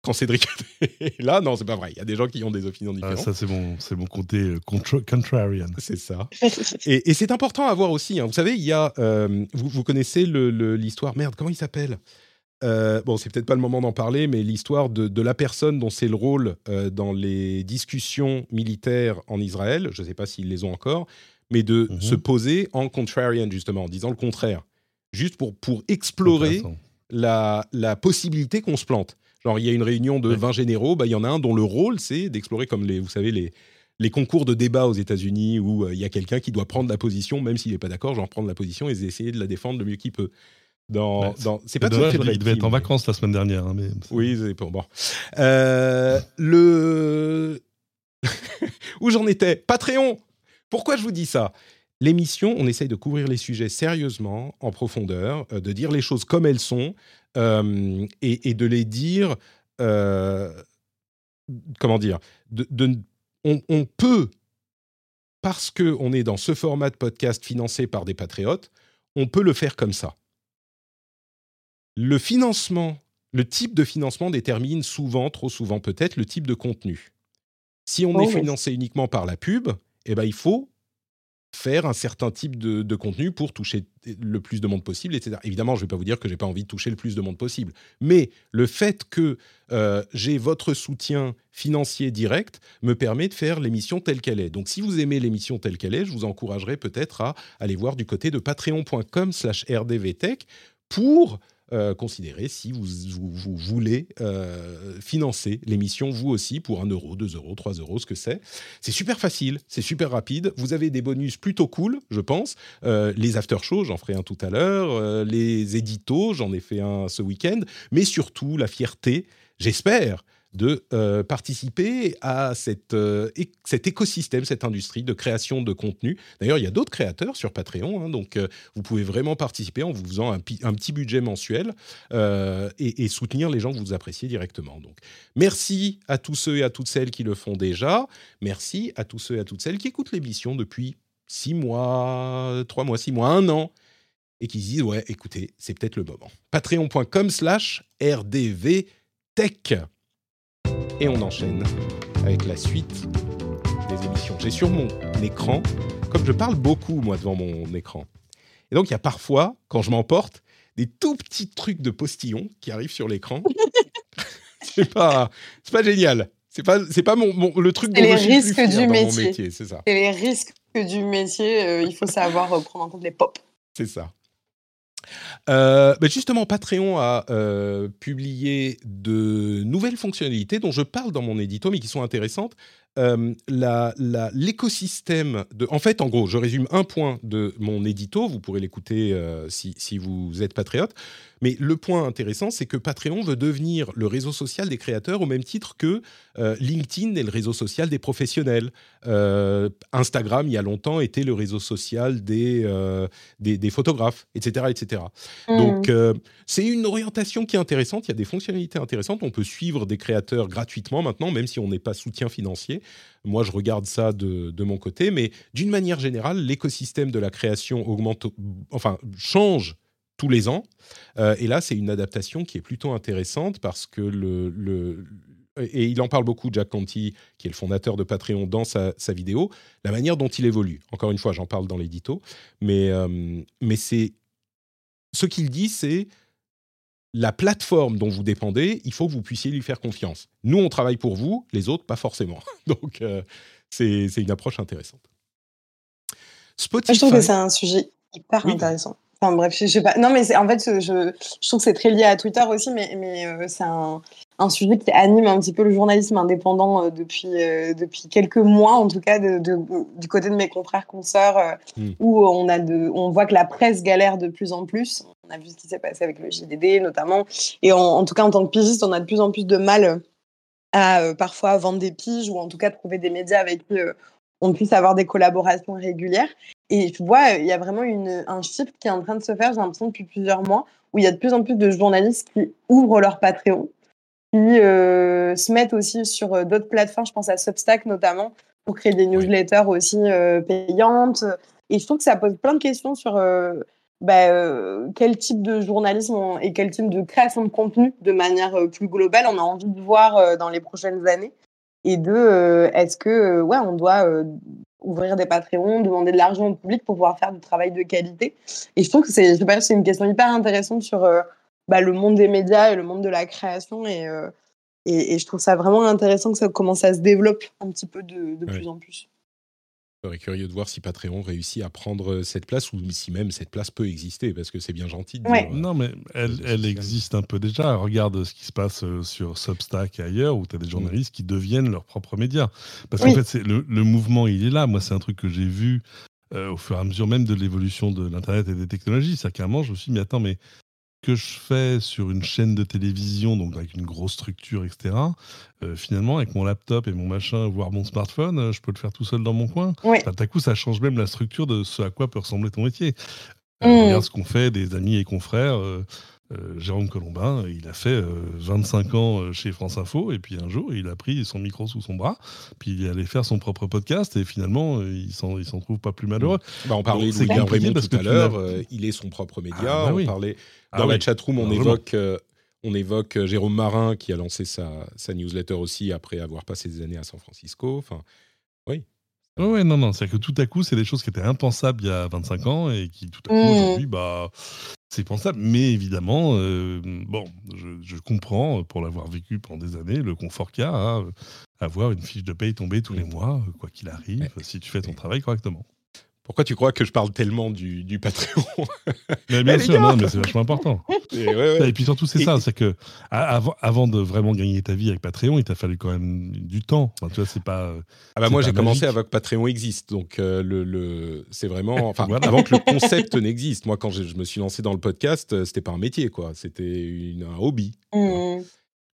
Quand Cédric [laughs] est là, non, c'est pas vrai. Il y a des gens qui ont des opinions ah, différentes. ça, c'est mon, c'est mon côté contrarian. C'est ça. [laughs] et, c'est important à voir aussi. Hein. Vous savez, il y a. vous, vous, connaissez l'histoire. Merde, comment il s'appelle? Euh, bon, c'est peut-être pas le moment d'en parler, mais l'histoire de, la personne dont c'est le rôle euh, dans les discussions militaires en Israël, je ne sais pas s'ils les ont encore, mais de mhm. se poser en contrarian, justement, en disant le contraire, juste pour, pour explorer la, la, possibilité qu'on se plante. Genre, il y a une réunion de 20 généraux, bah, il y en a un dont le rôle, c'est d'explorer, comme les, vous savez, les, les concours de débat aux États-Unis où euh, il y a quelqu'un qui doit prendre la position, même s'il n'est pas d'accord, genre prendre la position et essayer de la défendre le mieux qu'il peut. Dans, c'est pas dommage, il devait être en vacances la semaine dernière. Hein, mais... Oui, c'est bon. bon. Euh, le [laughs] où j'en étais? Patreon. Pourquoi je vous dis ça? L'émission, on essaye de couvrir les sujets sérieusement, en profondeur, euh, de dire les choses comme elles sont euh, et, de les dire. comment dire de, on, on, peut, parce qu'on est dans ce format de podcast financé par des patriotes, on peut le faire comme ça le financement, le type de financement détermine souvent, trop souvent peut-être, le type de contenu. Si on est oh, financé uniquement par la pub, eh ben, il faut faire un certain type de, contenu pour toucher le plus de monde possible, etc. Évidemment, je ne vais pas vous dire que j'ai pas envie de toucher le plus de monde possible, mais le fait que euh, j'ai votre soutien financier direct me permet de faire l'émission telle qu'elle est. Donc, si vous aimez l'émission telle qu'elle est, je vous encouragerai peut-être à aller voir du côté de patreon.com/rdvtech pour euh, considérez si vous, vous, voulez euh, financer l'émission, vous aussi, pour 1 euro, 2 euros, 3 euros, ce que c'est. C'est super facile, c'est super rapide. Vous avez des bonus plutôt cool, je pense. Euh, les after-shows, j'en ferai un tout à l'heure. les éditos, j'en ai fait un ce week-end. Mais surtout, la fierté, j'espère, de euh, participer à cette, euh, cet écosystème, cette industrie de création de contenu. D'ailleurs, il y a d'autres créateurs sur Patreon, hein, donc euh, vous pouvez vraiment participer en vous faisant un, petit budget mensuel et, soutenir les gens que vous appréciez directement. Donc, merci à tous ceux et à toutes celles qui le font déjà. Merci à tous ceux et à toutes celles qui écoutent l'émission depuis six mois, trois mois, six mois, un an et qui se disent ouais, écoutez, c'est peut-être le moment. Patreon.com/slash rdvtech. Et on enchaîne avec la suite des émissions. J'ai sur mon écran, comme je parle beaucoup moi devant mon écran, et donc il y a parfois, quand je m'emporte, des tout petits trucs de postillon qui arrivent sur l'écran. [laughs] c'est pas, c'est pas génial. C'est pas, c'est pas mon, le truc dont les risques du métier. c'est ça. C'est les risques du métier. Euh, il faut savoir prendre en compte les pop. C'est ça. Euh, justement, Patreon a euh, publié de nouvelles fonctionnalités dont je parle dans mon édito, mais qui sont intéressantes. Euh, l'écosystème. En fait, en gros, je résume un point de mon édito, vous pourrez l'écouter si, vous êtes patriote. Mais le point intéressant, c'est que Patreon veut devenir le réseau social des créateurs au même titre que euh, LinkedIn est le réseau social des professionnels. Euh, Instagram, il y a longtemps, était le réseau social des, euh, des, photographes, etc. etc. Mmh. Donc, c'est une orientation qui est intéressante. Il y a des fonctionnalités intéressantes. On peut suivre des créateurs gratuitement maintenant, même si on n'est pas soutien financier. Moi, je regarde ça de, de mon côté. Mais d'une manière générale, l'écosystème de la création augmente, enfin, change tous les ans. et là, c'est une adaptation qui est plutôt intéressante parce que le, le et il en parle beaucoup, Jack Conti, qui est le fondateur de Patreon, dans sa, vidéo, la manière dont il évolue. Encore une fois, j'en parle dans l'édito, mais, mais c'est ce qu'il dit, c'est la plateforme dont vous dépendez, il faut que vous puissiez lui faire confiance. Nous, on travaille pour vous, les autres, pas forcément. [laughs] Donc, c'est une approche intéressante. Spotify. Je trouve que c'est un sujet hyper intéressant. Enfin bref, je, sais pas. Non, mais en fait, je, je, trouve que c'est très lié à Twitter aussi, mais, mais euh, c'est un, un, sujet qui anime un petit peu le journalisme indépendant euh, depuis, euh, depuis quelques mois, en tout cas, de, du côté de mes confrères, consoeurs, hmm. où on, a de, on voit que la presse galère de plus en plus. On a vu ce qui s'est passé avec le JDD notamment. Et en, tout cas, en tant que pigiste, on a de plus en plus de mal à parfois vendre des piges ou en tout cas trouver des médias avec qui on puisse avoir des collaborations régulières. Et tu vois, il y a vraiment une, un shift qui est en train de se faire, j'ai l'impression, depuis plusieurs mois, où il y a de plus en plus de journalistes qui ouvrent leur Patreon, qui euh, se mettent aussi sur euh, d'autres plateformes, je pense à Substack notamment, pour créer des newsletters aussi euh, payantes. Et je trouve que ça pose plein de questions sur bah, quel type de journalisme et quel type de création de contenu de manière plus globale on a envie de voir dans les prochaines années. Et de, est-ce que, ouais, on doit ouvrir des Patreons, demander de l'argent au public pour pouvoir faire du travail de qualité? Et je trouve que c'est, c'est une question hyper intéressante sur euh, bah, le monde des médias et le monde de la création. Euh, et, et, je trouve ça vraiment intéressant que ça commence à se développer un petit peu de, de plus en plus. Je serais curieux de voir si Patreon réussit à prendre cette place ou si même cette place peut exister, parce que c'est bien gentil de dire, euh, Non, mais elle, elle existe un peu déjà. Regarde ce qui se passe euh, sur Substack et ailleurs, où tu as des mm. journalistes qui deviennent leurs propres médias. Parce qu'en fait, le, le, mouvement, il est là. Moi, c'est un truc que j'ai vu euh, au fur et à mesure même de l'évolution de l'Internet et des technologies. C'est qu'à un moment, je me suis dit, mais attends, mais que je fais sur une chaîne de télévision, donc avec une grosse structure, etc., euh, finalement, avec mon laptop et mon machin, voire mon smartphone, euh, je peux le faire tout seul dans mon coin. Oui. D'un coup, ça change même la structure de ce à quoi peut ressembler ton métier. Euh, mmh. Regarde ce qu'on fait des amis et confrères. Jérôme Colombin, il a fait 25 ans chez France Info, et puis un jour, il a pris son micro sous son bras, puis il est allé faire son propre podcast, et finalement, il s'en, s'en trouve pas plus malheureux. Bah, on parlait de Raymond tout à l'heure, il est son propre média, ah, bah on parlait ah Dans la chatroom, on évoque, euh, on évoque euh, Jérôme Marin qui a lancé sa, sa, newsletter aussi après avoir passé des années à San Francisco. Enfin, oui. Oui, non, non, c'est que tout à coup, c'est des choses qui étaient impensables il y a 25 ans et qui tout à coup, mmh. aujourd'hui, bah, c'est pensable. Mais évidemment, euh, bon, je, comprends, pour l'avoir vécu pendant des années, le confort qu'il y a à avoir une fiche de paye tombée tous les mmh. mois, quoi qu'il arrive, si tu fais ton travail correctement. Pourquoi tu crois que je parle tellement du, du Patreon? Mais Bien sûr, non, mais c'est vachement important. Et, puis surtout, c'est ça, c'est que avant, avant, de vraiment gagner ta vie avec Patreon, il t'a fallu quand même du temps. tu vois, c'est pas. Ah bah moi, j'ai commencé avant que Patreon existe, donc euh, le, le c'est vraiment, enfin, avant que le concept n'existe. Moi, quand je, me suis lancé dans le podcast, euh, c'était pas un métier, quoi. C'était un hobby. Mmh.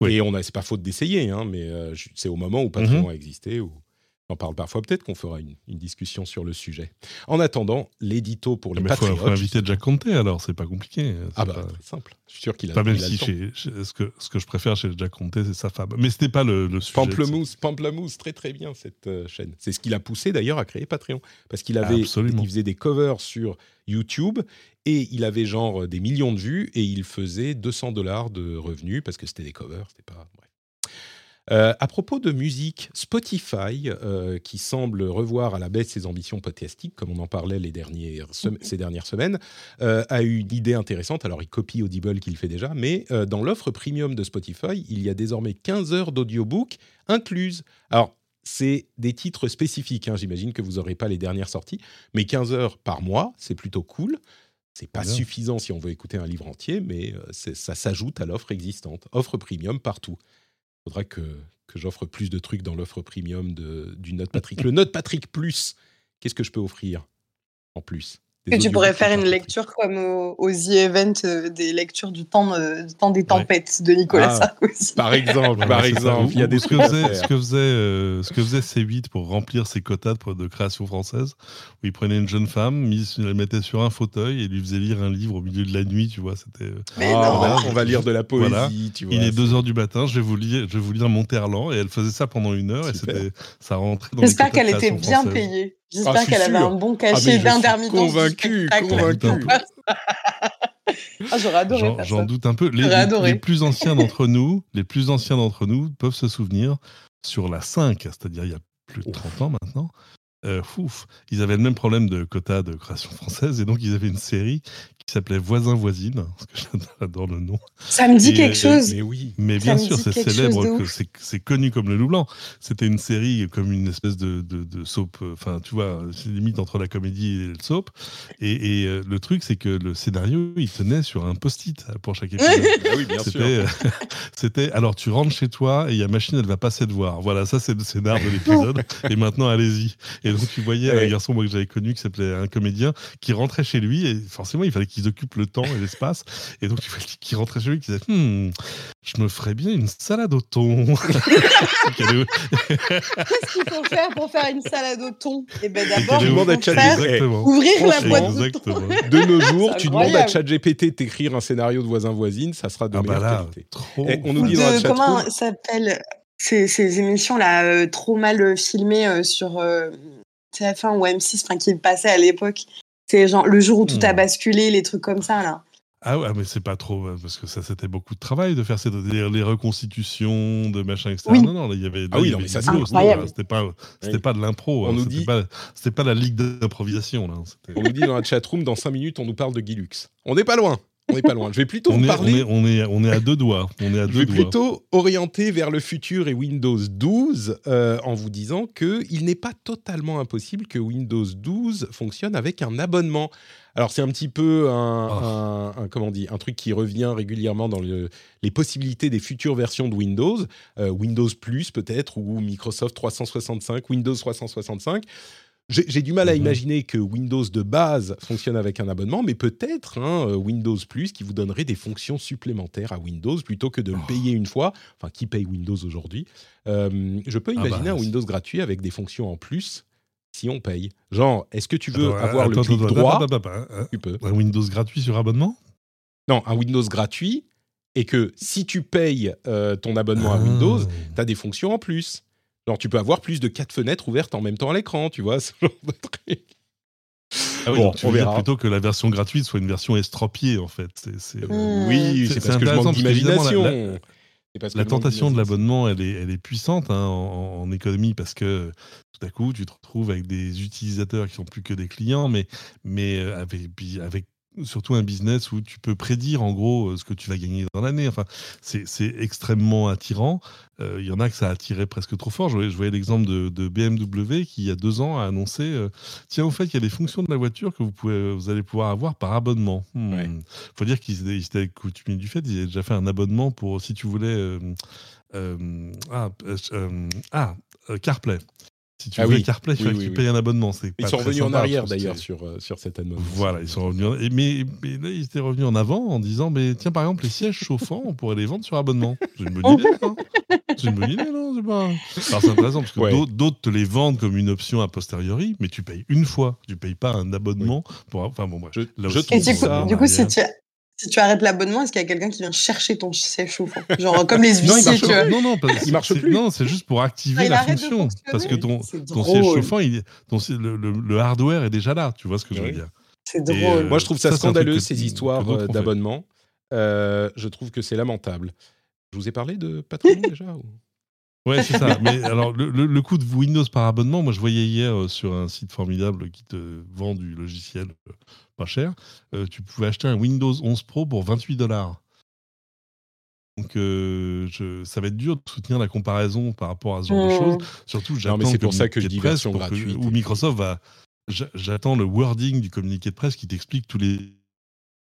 Et on a, c'est pas faute d'essayer, hein, mais euh, c'est au moment où Patreon mmh. a existé où on parle parfois. Peut-être qu'on fera une, discussion sur le sujet. En attendant, l'édito pour les Mais patriotes. Il faut inviter Jack Conte alors, c'est pas compliqué. Ah bah, très simple. Je suis sûr qu'il a. Pas même si ce, que, ce que je préfère chez Jack Conte, c'est sa femme. Mais c'était pas le, sujet. Pamplemousse, Pamplemousse, très très bien cette euh, chaîne. C'est ce qui l'a poussé d'ailleurs à créer Patreon. Parce qu'il avait. Il faisait des covers sur YouTube et il avait genre des millions de vues et il faisait 200 dollars de revenus parce que c'était des covers. C'était pas. Euh, à propos de musique, Spotify, euh, qui semble revoir à la baisse ses ambitions podcastiques, comme on en parlait les dernières [laughs] ces dernières semaines, euh, a eu une idée intéressante. Alors, il copie Audible qu'il fait déjà, mais dans l'offre premium de Spotify, il y a désormais 15 heures d'audiobook incluses. Alors, c'est des titres spécifiques. Hein. J'imagine que vous n'aurez pas les dernières sorties, mais 15 heures par mois, c'est plutôt cool. C'est pas suffisant si on veut écouter un livre entier, mais ça s'ajoute à l'offre existante. Offre premium partout faudra que, j'offre plus de trucs dans l'offre premium du Note Patrick. Le Note Patrick Plus, qu'est-ce que je peux offrir en plus? Que tu pourrais faire une lecture comme au, The Event euh, des lectures du temps, euh, du temps des tempêtes de Nicolas ah, Sarkozy. [laughs] Par exemple, par exemple, il y a des ce que faisait, ce que faisait, euh, ce que faisait C8 pour remplir ses quotas de, création française, où il prenait une jeune femme, mise, la mettait sur un fauteuil et lui faisait lire un livre au milieu de la nuit, tu vois. C'était. Ah, on va lire de la poésie, tu vois. Il est 2 heures du matin, je vais vous lire, je vais vous lire Monterland et elle faisait ça pendant une heure et c'était, ça rentrait dans. J'espère qu'elle était bien payée. J'espère ah, qu'elle avait un bon cachet ah, d'intermittence. Convaincu, convaincu. [laughs] Ah, j'aurais adoré J'en doute un peu. Les plus anciens d'entre nous, les plus anciens d'entre nous peuvent se souvenir sur la 5, c'est-à-dire il y a plus de 30 ans maintenant. euh, fouf, ils avaient le même problème de quota de création française et donc ils avaient une série qui s'appelait Voisin voisine, parce que [laughs] j'adore- le nom. Ça me dit Et, quelque euh, chose. Mais oui. Mais Ça bien sûr, c'est célèbre, que c'est connu comme le loup blanc. C'était une série comme une espèce de, de, de soap, euh, enfin tu vois, c'est limite entre la comédie et le soap. Et, et, euh, le truc, c'est que le scénario, il tenait sur un post-it pour chaque épisode. [laughs] Ah oui, bien sûr. C'était, [laughs] c'était, alors tu rentres chez toi et il y a machine, elle va passer te voir. Voilà, ça c'est le scénar de l'épisode. et maintenant, allez-y. Et donc tu voyais Ouais. un garçon moi, que j'avais connu qui s'appelait un comédien qui rentrait chez lui et forcément il fallait qu'il occupe le temps et l'espace. Et donc tu vois qui rentrait chez lui qui disait, Hmm, je me ferais bien une salade au thon. [laughs] Qu'est-ce qu'il faut faire pour faire une salade au thon? Eh quelle d'abord, est- il demande à Exactement. ouvrir la boîte de thon. [laughs] De nos jours, tu demandes à. ChatGPT de t'écrire un scénario de voisin-voisine, ça sera de Ah meilleure bah là, qualité. trop. Eh, on nous Ou dit dans la de, comment s'appelle ces, ces émissions là euh, trop mal filmées euh, sur euh, TF1 ou M6 enfin, qui passaient à l'époque c'est genre le jour où tout a Hmm. basculé les trucs comme ça là Ah ouais, mais c'est pas trop, euh, parce que ça c'était beaucoup de travail de faire ces, les, les reconstitutions de machin, etc. Oui. Non, non, là, il y avait, là, Ah oui, non, mais ça. C'était pas, c'était Oui. pas de l'impro, On hein, nous c'était dit- pas, c'était pas la ligue d'improvisation là. c'était- On nous dit dans la chatroom, dans 5 minutes, on nous parle de Gilux. On n'est pas loin. On n'est pas loin. Je vais plutôt On est, on, parler. est, on, est, on est à deux doigts. On est à Je deux vais doigts. plutôt orienter vers le futur et Windows 12 euh, en vous disant qu'il n'est pas totalement impossible que Windows 12 fonctionne avec un abonnement. Alors c'est un petit peu un, Oh. un- un- comment on dit, un truc qui revient régulièrement dans le- les possibilités des futures versions de Windows, Euh, Windows Plus peut-être ou Microsoft 365, Windows 365. J'ai du mal à Mhm. imaginer que Windows de base fonctionne avec un abonnement, mais peut-être hein, euh, Windows Plus qui vous donnerait des fonctions supplémentaires à Windows plutôt que de le Oh. payer une fois. Enfin, qui paye Windows aujourd'hui? Euh, Je peux Ah imaginer bah, un c'est- Windows gratuit avec des fonctions en plus si on paye. Genre, est-ce que tu veux avoir attends, le clic attends, droit? attends, attends, hein, Tu peux. Un Windows gratuit sur abonnement? Non, un Windows gratuit et que si tu payes euh, ton abonnement à Ah. Windows, tu as des fonctions en plus. Genre, tu peux avoir plus de quatre fenêtres ouvertes en même temps à l'écran, tu vois, [laughs] ce genre de truc. Ah oui, Bon, donc tu on verra. plutôt que la version gratuite soit une version estropiée en fait. Euh, Hmm. Oui, C'est- parce que je manque la- d'imagination. C'est parce que La manque tentation de l'abonnement, elle est, elle est puissante hein, en, en économie parce que tout à coup, tu te retrouves avec des utilisateurs qui sont plus que des clients, mais, mais euh, avec surtout un business où tu peux prédire en gros euh, ce que tu vas gagner dans l'année. Enfin, c'est extrêmement attirant. Euh, Il y en a que ça a attiré presque trop fort. Je voyais, l'exemple de, de BMW qui, il y a deux ans, a annoncé euh, Tiens, au fait, il y a des fonctions de la voiture que vous, pouvez, vous allez pouvoir avoir par abonnement. Hmm. Ouais. faut dire qu'ils étaient- coutumiers du fait, ils avaient déjà fait un abonnement pour si tu voulais. euh, ah, ah, CarPlay. Si tu Ah voulais oui. CarPlay, il Oui, fallait oui, que tu oui. payes un abonnement. C'est Ils sont revenus en arrière d'ailleurs sur, euh, sur cette annonce. Voilà, ils sont revenus. en- et Mais, mais là, ils étaient revenus en avant en disant mais tiens, par exemple, les sièges chauffants, on pourrait les vendre sur abonnement. C'est une bonne idée, hein C'est une bonne idée, non C'est pas. Alors, c'est intéressant parce que Ouais. d'autres- d'autres te les vendent comme une option a posteriori, mais tu payes une fois. Tu payes pas un abonnement pour. Enfin bon, bref. Je- Là je aussi, trouve ça, du coup si, tu, si tu arrêtes l'abonnement, est-ce qu'il y a quelqu'un qui vient chercher ton siège chauffant Genre comme les [laughs] Non, il huissiers, marche tu pas. vois? Non, non, parce- Il marche c'est- plus. Non, c'est juste pour activer Ah, il la arrête de fonction. Parce que ton, C'est ton siège chauffant, il, ton, le, le- le hardware est déjà là. Tu vois ce que je veux dire C'est drôle. euh, Moi, je trouve ça, scandaleux, ces que histoires euh, d'abonnement. Euh, je trouve que c'est lamentable. Je vous ai parlé de Patreon [laughs] déjà ou- Ouais, c'est ça. Mais alors, le, le- le coût de Windows par abonnement, moi, je voyais hier euh, sur un site formidable qui te vend du logiciel euh, pas cher, euh, tu pouvais acheter un Windows 11 Pro pour 28 dollars. Donc, euh, je, ça va être dur de soutenir la comparaison par rapport à ce genre de Hmm. choses. Surtout, j'attends mais c'est le pour ça que je dis version gratuite. Où Microsoft va. j'a- J'attends le wording du communiqué de presse qui t'explique tous les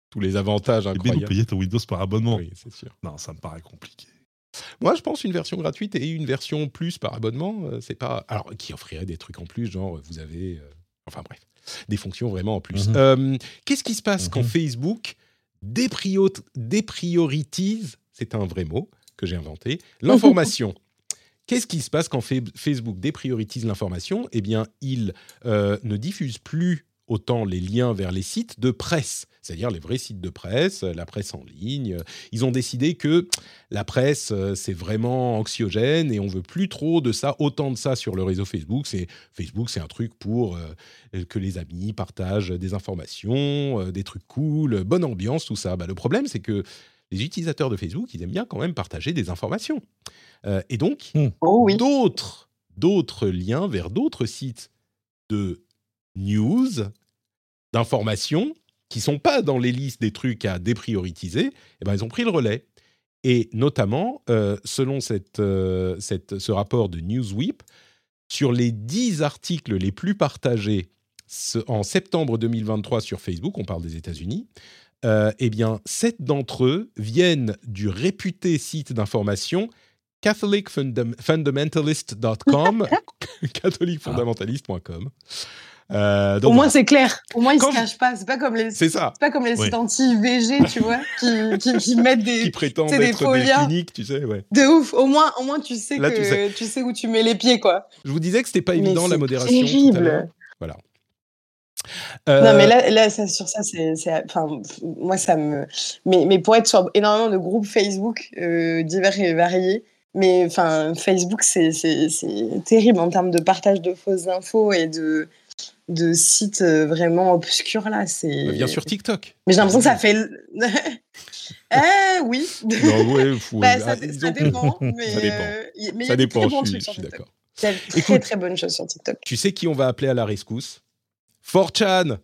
tous les avantages incroyables. payer ton Windows par abonnement. Oui, c'est sûr. Non, ça me paraît compliqué. Moi, je pense une version gratuite et une version plus par abonnement, euh, c'est pas. Alors, qui offrirait des trucs en plus, genre vous avez. Enfin bref, des fonctions vraiment en plus. Mhm. Euh, Qu'est-ce qui se passe quand Mhm. Facebook déprio- déprioritise C'est un vrai mot que j'ai inventé. [laughs] L'information? Qu'est-ce qui se passe quand Fa- Facebook déprioritise l'information? Eh bien, il euh, ne diffuse plus autant les liens vers les sites de presse, c'est-à-dire les vrais sites de presse, la presse en ligne. Ils ont décidé que la presse, c'est vraiment anxiogène et on veut plus trop de ça, autant de ça sur le réseau Facebook. C'est Facebook, c'est un truc pour que les amis partagent des informations, des trucs cool, bonne ambiance, tout ça. Bah, le problème, c'est que les utilisateurs de Facebook, ils aiment bien quand même partager des informations. Euh, et donc, hmm. oh d'autres, d'autres liens vers d'autres sites de news, d'informations, qui sont pas dans les listes des trucs à déprioritiser, eh ben, ils ont pris le relais. Et notamment, euh, selon cette, euh, cette, ce rapport de Newsweep, sur les 10 articles les plus partagés en septembre 2023 sur Facebook, on parle des États-Unis, euh, eh bien, sept d'entre eux viennent du réputé site d'information catholicfundamentalist.com, [laughs] catholicfondamentalist.com. Euh, Au moins c'est clair. Au moins ils ne se cachent pas. C'est pas comme les. C'est ça. pas comme les sites anti-VG, tu vois, qui, qui, mettent des. [laughs] qui prétendent être des, cliniques, tu sais, ouais. De ouf. Au moins, au moins tu sais que tu sais. où tu mets les pieds, quoi. Je vous disais que c'était pas évident la modération. Terrible. Voilà non, mais euh, là, là ça, sur ça, c'est, enfin, moi, ça me. Mais, mais pour être sur énormément de groupes Facebook euh, divers et variés, mais enfin, Facebook, c'est, c'est, terrible en termes de partage de fausses infos et de, de sites euh, vraiment obscurs là. C'est bien sûr TikTok. Mais j'ai l'impression que ça fait. [laughs] eh oui. Non, ouais, [laughs] bah, ça, ça, dépend. [laughs] Mais, ça dépend. mais ça dépend. Je suis, d'accord. Il y a très très bonnes choses sur TikTok. Tu sais qui on va appeler à la rescousse? 4chan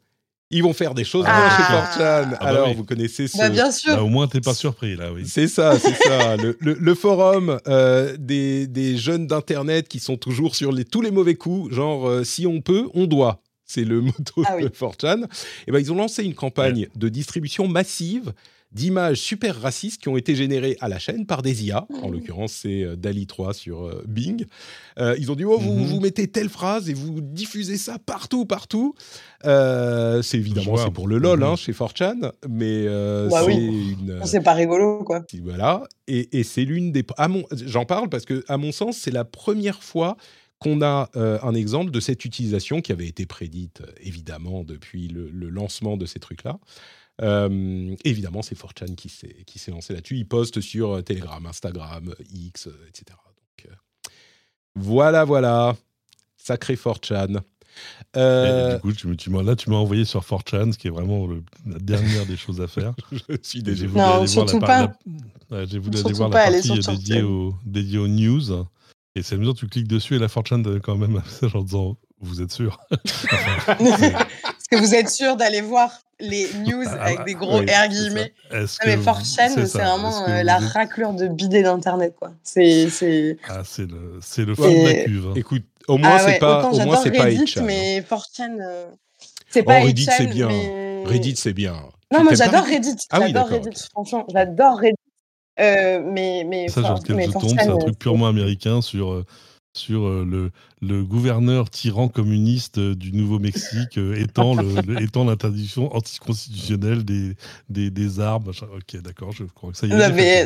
ils vont faire des choses ah. chez 4chan. Ah bah Alors, vous connaissez ce... Bah, bien sûr. Bah, au moins, t'es pas surpris, là, oui. C'est ça, c'est ça. Le, forum euh, des, des, jeunes d'Internet qui sont toujours sur les, tous les mauvais coups, genre, euh, si on peut, on doit. C'est le [laughs] motto ah de 4chan. Et eh ben, ils ont lancé une campagne de distribution massive d'images super racistes qui ont été générées à la chaîne par des IA. En mmh. l'occurrence, c'est euh, DALI 3 sur euh, Bing. Euh, ils ont dit, oh, vous, mmh vous mettez telle phrase et vous diffusez ça partout, partout. c'est évidemment c'est pour le LOL hein, mmh chez 4chan, mais bah c'est une... C'est pas rigolo, quoi. Voilà. Et, et c'est l'une des... J'en parle parce que, à mon sens, c'est la première fois qu'on a un exemple de cette utilisation qui avait été prédite évidemment depuis le, le lancement de ces trucs-là. Euh, évidemment, c'est 4chan qui s'est lancé là-dessus. Il poste sur euh, Telegram, Instagram, X, euh, etc. Donc, voilà, voilà. Sacré 4chan. du coup, tu, là, tu m'as envoyé sur 4chan, ce qui est vraiment la dernière des choses à faire. [laughs] Je suis désolé. Non, surtout pas. J'ai voulu aller voir la partie dédiée, au, dédiée aux news. Et c'est à mesure tu cliques dessus et la 4chan quand même un message en disant Vous êtes sûr? [laughs] [laughs] Est-ce que vous êtes sûr d'aller voir les [laughs] news ah, avec des gros R guillemets. mais 4 c'est vraiment euh, la raclure de bidet d'internet quoi. C'est c'est ah, c'est le c'est le fond de la cuve. Hein. Écoute, au moins ah c'est pas au moins c'est pas Reddit, mais 4chan euh, c'est pas oh, Reddit c'est bien. Reddit c'est bien. Non, moi j'adore Reddit? Ah j'adore Reddit. Franchement, j'adore Reddit. Euh, mais mais ça genre que je tombe, c'est un truc purement américain sur sur euh, le, le, gouverneur tyran communiste euh, du Nouveau-Mexique euh, étant, le, [laughs] étant l'interdiction anticonstitutionnelle des, des, des armes. Ok, d'accord, je crois que ça y est. Non, mais,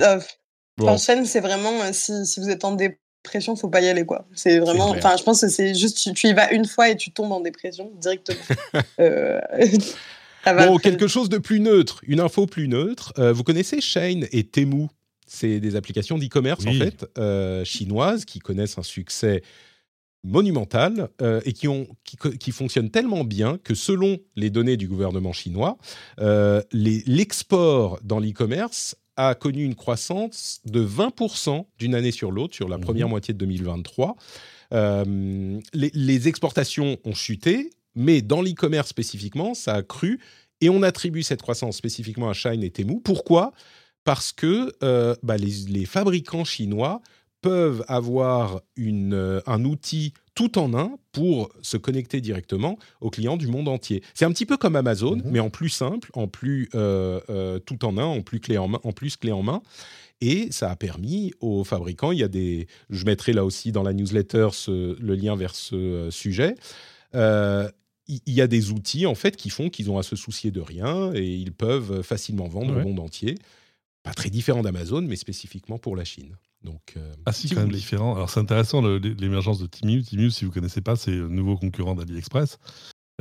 c'est vraiment, si, si, vous êtes en dépression, faut pas y aller, quoi. C'est vraiment, enfin, je pense que c'est juste, tu, tu, y vas une fois et tu tombes en dépression directement. [laughs] [laughs] bon, quelque chose de plus neutre, une info plus neutre. vous connaissez Shane et Temu? C'est des applications d'e-commerce, en fait, euh, chinoises, qui connaissent un succès monumental euh, et qui, ont, qui, fonctionnent tellement bien que selon les données du gouvernement chinois, euh, l'export dans l'e-commerce a connu une croissance de 20% d'une année sur l'autre sur la mmh première moitié de 2023. Les, les, exportations ont chuté, mais dans l'e-commerce spécifiquement, ça a cru et on attribue cette croissance spécifiquement à Shine et Temu. Pourquoi? Parce que euh, bah, les, fabricants chinois peuvent avoir une, euh, un outil tout en un pour se connecter directement aux clients du monde entier. C'est un petit peu comme Amazon, mhm. mais en plus simple, en plus euh, tout en un, en plus clé en main, en plus clé en main. Et ça a permis aux fabricants, il y a des, je mettrai là aussi dans la newsletter le lien vers ce sujet. il y a des outils en fait qui font qu'ils ont à se soucier de rien et ils peuvent facilement vendre au monde entier pas très différent d'Amazon, mais spécifiquement pour la Chine. Donc, euh, ah si, quand même différent. Alors c'est intéressant l'émergence de Temu. Temu, si vous connaissez pas, c'est le nouveau concurrent d'AliExpress.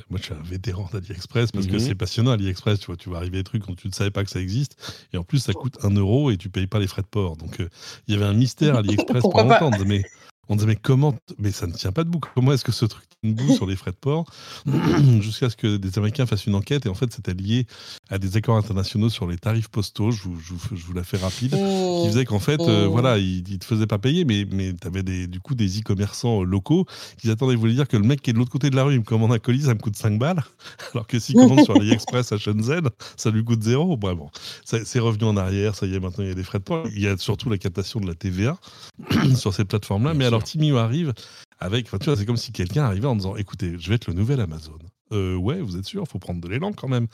Moi, je suis un vétéran d'AliExpress parce que Mhm. c'est passionnant. AliExpress, tu vois, tu vas arriver des trucs dont tu ne savais pas que ça existe. Et en plus, ça coûte 1 euro et tu payes pas les frais de port. Donc, euh, il y avait un mystère [laughs] à AliExpress pendant longtemps. Mais, on disait, mais comment Mais ça ne tient pas debout. Comment est-ce que ce truc tient debout sur les frais de port [clears throat] Jusqu'à ce que des Américains fassent une enquête. Et en fait, c'était lié à des accords internationaux sur les tarifs postaux. Je vous, je vous- je vous la fais rapide qui faisait qu'en fait, euh, Oh. voilà, ils, ils te faisaient pas payer, mais, mais tu avais des, du coup des e-commerçants euh, locaux qui attendaient, ils voulaient dire que le mec qui est de l'autre côté de la rue, il me commande un colis, ça me coûte 5 balles, [laughs] alors que s'il commande sur AliExpress à Shenzhen, ça lui coûte zéro. Bref, bon, c'est revenu en arrière, ça y est, maintenant il y a des frais de port. Il y a surtout la captation de la TVA [clears throat] sur ces plateformes-là, mais. Alors Timio arrive avec, enfin, tu vois, c'est comme si quelqu'un arrivait en disant, écoutez, je vais être le nouvel Amazon. Euh, ouais, vous êtes sûr, faut prendre de l'élan quand même.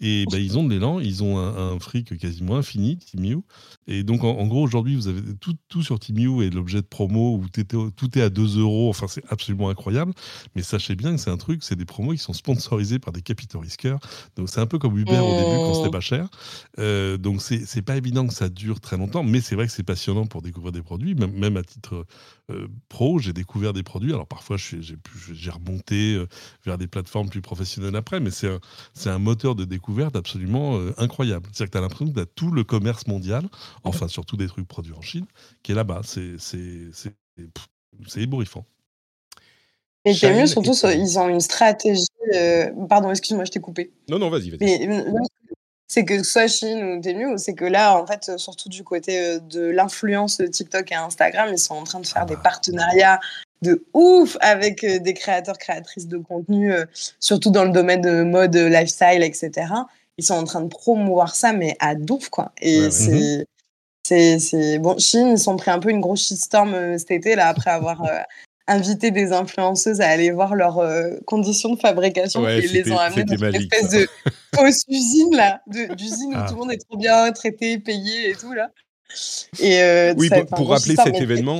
Et ben, ils ont de l'élan, ils ont un, un fric quasiment infini, Timiu. Et donc, en, en gros, aujourd'hui, vous avez tout, tout sur Timiu et l'objet de promo où tout est à 2 euros. Enfin, c'est absolument incroyable. Mais sachez bien que c'est un truc, c'est des promos qui sont sponsorisés par des capitaux risqueurs. Donc, c'est un peu comme Uber au début quand c'était pas cher. Euh, donc, c'est c'est pas évident que ça dure très longtemps. Mais c'est vrai que c'est passionnant pour découvrir des produits. Même, même à titre euh, pro, j'ai découvert des produits. Alors, parfois, j'ai remonté euh, vers des plateformes plus professionnelles après. Mais c'est un, moteur de découverte absolument euh, incroyable. C'est-à-dire que tu as l'impression que tu as tout le commerce mondial, enfin surtout des trucs produits en Chine, qui est là-bas. C'est ébouriffant. Et Shine mieux, surtout, et- ils ont une stratégie. euh, Pardon, excuse-moi, je t'ai coupé. Non, non, vas-y, vas-y. Mais c'est que soit Chine ou Temu, c'est que là, en fait, surtout du côté euh, de l'influence TikTok et Instagram, ils sont en train de faire Ah des bah. partenariats de ouf avec euh, des créateurs, créatrices de contenu, euh, surtout dans le domaine de mode, lifestyle, etc. Ils sont en train de promouvoir ça, mais à douf, quoi. Et Ouais, ouais. c'est. C'est, c'est... Bon, Chine, ils sont pris un peu une grosse shitstorm cet été, là, après avoir euh, invité des influenceuses à aller voir leurs euh, conditions de fabrication Ouais, et les ont amenés dans une espèce de [laughs] fausse usine, là, d'usine où Ah. tout le monde est trop bien traité, payé et tout, là. Et, euh, Oui, ça- pour- rappeler cet événement.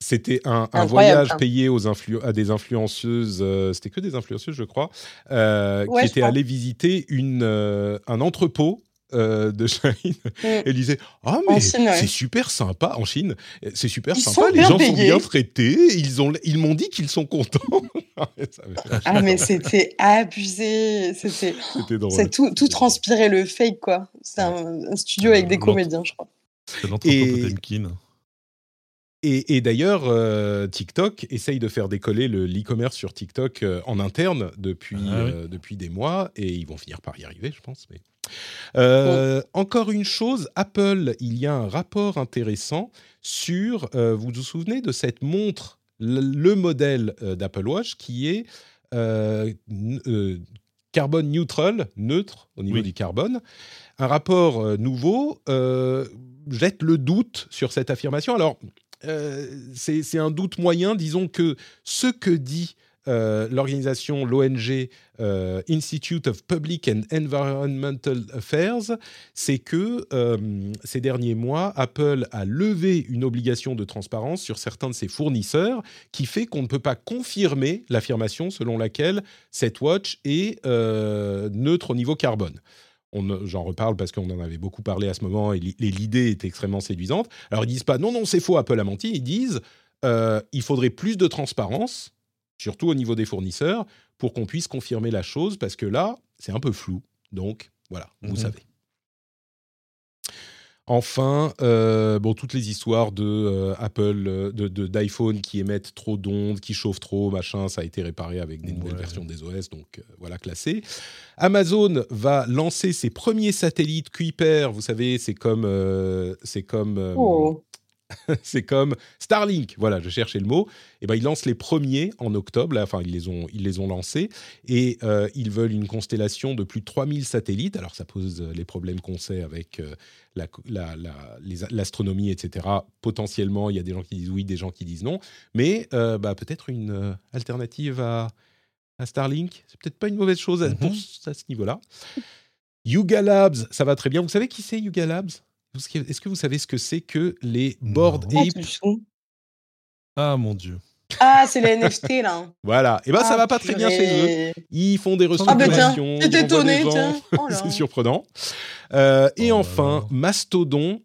C'était un, voyage ça. payé aux à des influenceuses, euh, c'était que des influenceuses, je crois, Ouais, qui étaient allées visiter une, un entrepôt. Euh, de Chine Mm. [laughs] et disaient ah mais Chine, ouais. c'est super sympa en Chine c'est super Ils sympa les gens sont bien traités ils ont ils m'ont dit qu'ils sont contents [laughs] avait- Ah, mais c'était abusé. C'était, [laughs] c'était drôle c'est tout, tout transpirait le fake, quoi. C'est un, un studio avec des comédiens, je crois. C'est l'entrepôt Et-. Et, et d'ailleurs, euh, TikTok essaye de faire décoller le l'e-commerce sur TikTok euh, en interne depuis, Ah oui. euh, depuis des mois, et ils vont finir par y arriver, je pense. Mais... Euh, Encore une chose, Apple, il y a un rapport intéressant sur, euh, vous vous souvenez de cette montre, le, le modèle euh, d'Apple Watch qui est carbone neutral, neutre au niveau Oui. du carbone. Un rapport nouveau jette le doute sur cette affirmation. Alors, c'est un doute moyen. Disons que ce que dit euh, l'organisation, l'ONG euh, Institute of Public and Environmental Affairs, c'est que euh, ces derniers mois, Apple a levé une obligation de transparence sur certains de ses fournisseurs qui fait qu'on ne peut pas confirmer l'affirmation selon laquelle cette watch est neutre au niveau carbone. On- J'en reparle parce qu'on en avait beaucoup parlé à ce moment et l'idée est extrêmement séduisante. Alors ils disent pas non, non, c'est faux, Apple a menti. Ils disent euh, il faudrait plus de transparence, surtout au niveau des fournisseurs, pour qu'on puisse confirmer la chose parce que là, c'est un peu flou. Donc voilà, vous Mhm. savez. Enfin, euh, bon, toutes les histoires de euh, Apple, euh, de de- d'iPhone qui émettent trop d'ondes, qui chauffent trop, machin, ça a été réparé avec des nouvelles versions des OS, donc euh, voilà, classé. Amazon va lancer ses premiers satellites Kuiper. Vous savez, c'est comme, euh, c'est comme, euh, Oh. [laughs] c'est comme Starlink. Voilà, je cherchais le mot. Et ben, ils lancent les premiers en octobre. là, Enfin, ils les ont, ils les ont lancés et euh, ils veulent une constellation de plus de 3000 satellites. Alors, ça pose euh, les problèmes qu'on sait avec euh, la- la- la- les- l'astronomie, etc. Potentiellement, il y a des gens qui disent oui, des gens qui disent non. Mais euh, bah, peut-être une alternative à, à Starlink. C'est peut-être pas une mauvaise chose à, Mhm. pour à ce niveau-là. Yuga Labs, ça va très bien. Vous savez qui c'est Yuga Labs? Est-ce que vous savez ce que c'est que les Bored Non. Ah, Ape? tout chou. Ah mon dieu. Ah, c'est les NFT, là. [laughs] Voilà. Et ben ça Ah, va pas très bien chez eux. Ils font des Ah, bah tiens, restructurations. étonnée, gens. tiens. Oh [laughs] c'est surprenant. Euh, et Oh enfin, là. Mastodon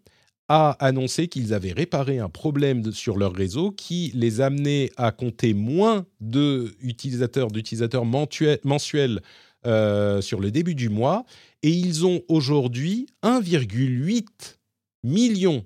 a annoncé qu'ils avaient réparé un problème sur leur réseau qui les amenait à compter moins d'utilisateurs d'utilisateurs mensuels euh, sur le début du mois. Et ils ont aujourd'hui 1,8 million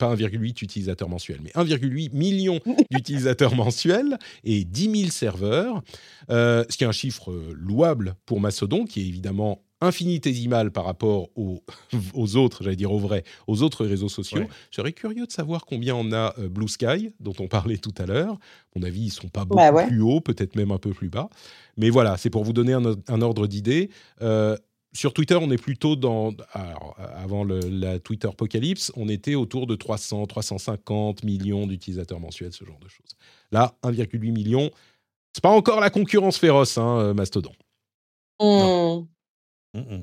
pas 1,8 utilisateurs mensuels, mais 1,8 million [laughs] d'utilisateurs mensuels et 10 000 serveurs, euh, ce qui est un chiffre louable pour Mastodon, qui est évidemment infinitésimal par rapport aux, [laughs] aux autres, j'allais dire aux vrais, aux autres réseaux sociaux. Je serais curieux de savoir combien on a euh, Blue Sky, dont on parlait tout à l'heure. À mon avis, ils sont pas bah beaucoup plus hauts, peut-être même un peu plus bas. Mais voilà, c'est pour vous donner un, ordre d'idée. Euh, sur Twitter, on est plutôt dans. avant le, la Twitter apocalypse, on était autour de 300, 350 millions d'utilisateurs mensuels, ce genre de choses. Là, 1,8 million. C'est pas encore la concurrence féroce, hein, euh, Mastodon. Mmh.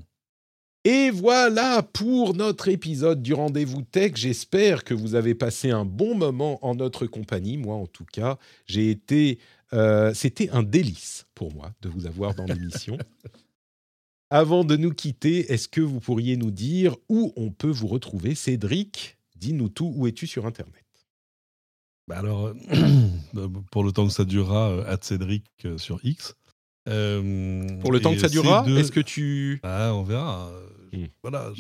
Et voilà pour notre épisode du Rendez-vous Tech. J'espère que vous avez passé un bon moment en notre compagnie. Moi, en tout cas, j'ai été. Euh, c'était un délice pour moi de vous avoir dans l'émission. [laughs] Avant de nous quitter, est-ce que vous pourriez nous dire où on peut vous retrouver? Cédric, dis-nous tout, où es-tu sur Internet? Bah alors, euh, [clears throat] pour le temps que ça durera, euh, Cédric euh, sur X. pour le temps que ça durera, est-ce que tu... Ah, on verra. Hmm. Voilà.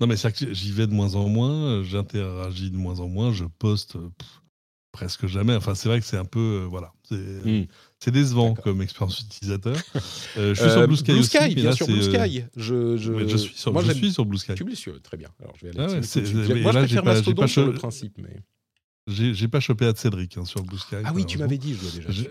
Non, mais c'est que j'y vais de moins en moins, j'interagis de moins en moins, je poste presque jamais. Enfin, c'est vrai que c'est un peu... voilà. C'est... C'est décevant comme expérience utilisateur. Euh, je suis sur Blue Sky, Blue Sky bien sûr, Blue Sky. Je, je... je suis sur, Moi, je suis sur Blue Sky. Tu es sûr, très bien. Alors, je vais aller ah ouais, Moi, je préfère Mastodon sur le principe. Mais... J'ai pas chopé à Cédric hein, sur Blue Sky. Ah oui, tu m'avais dit, je dois déjà.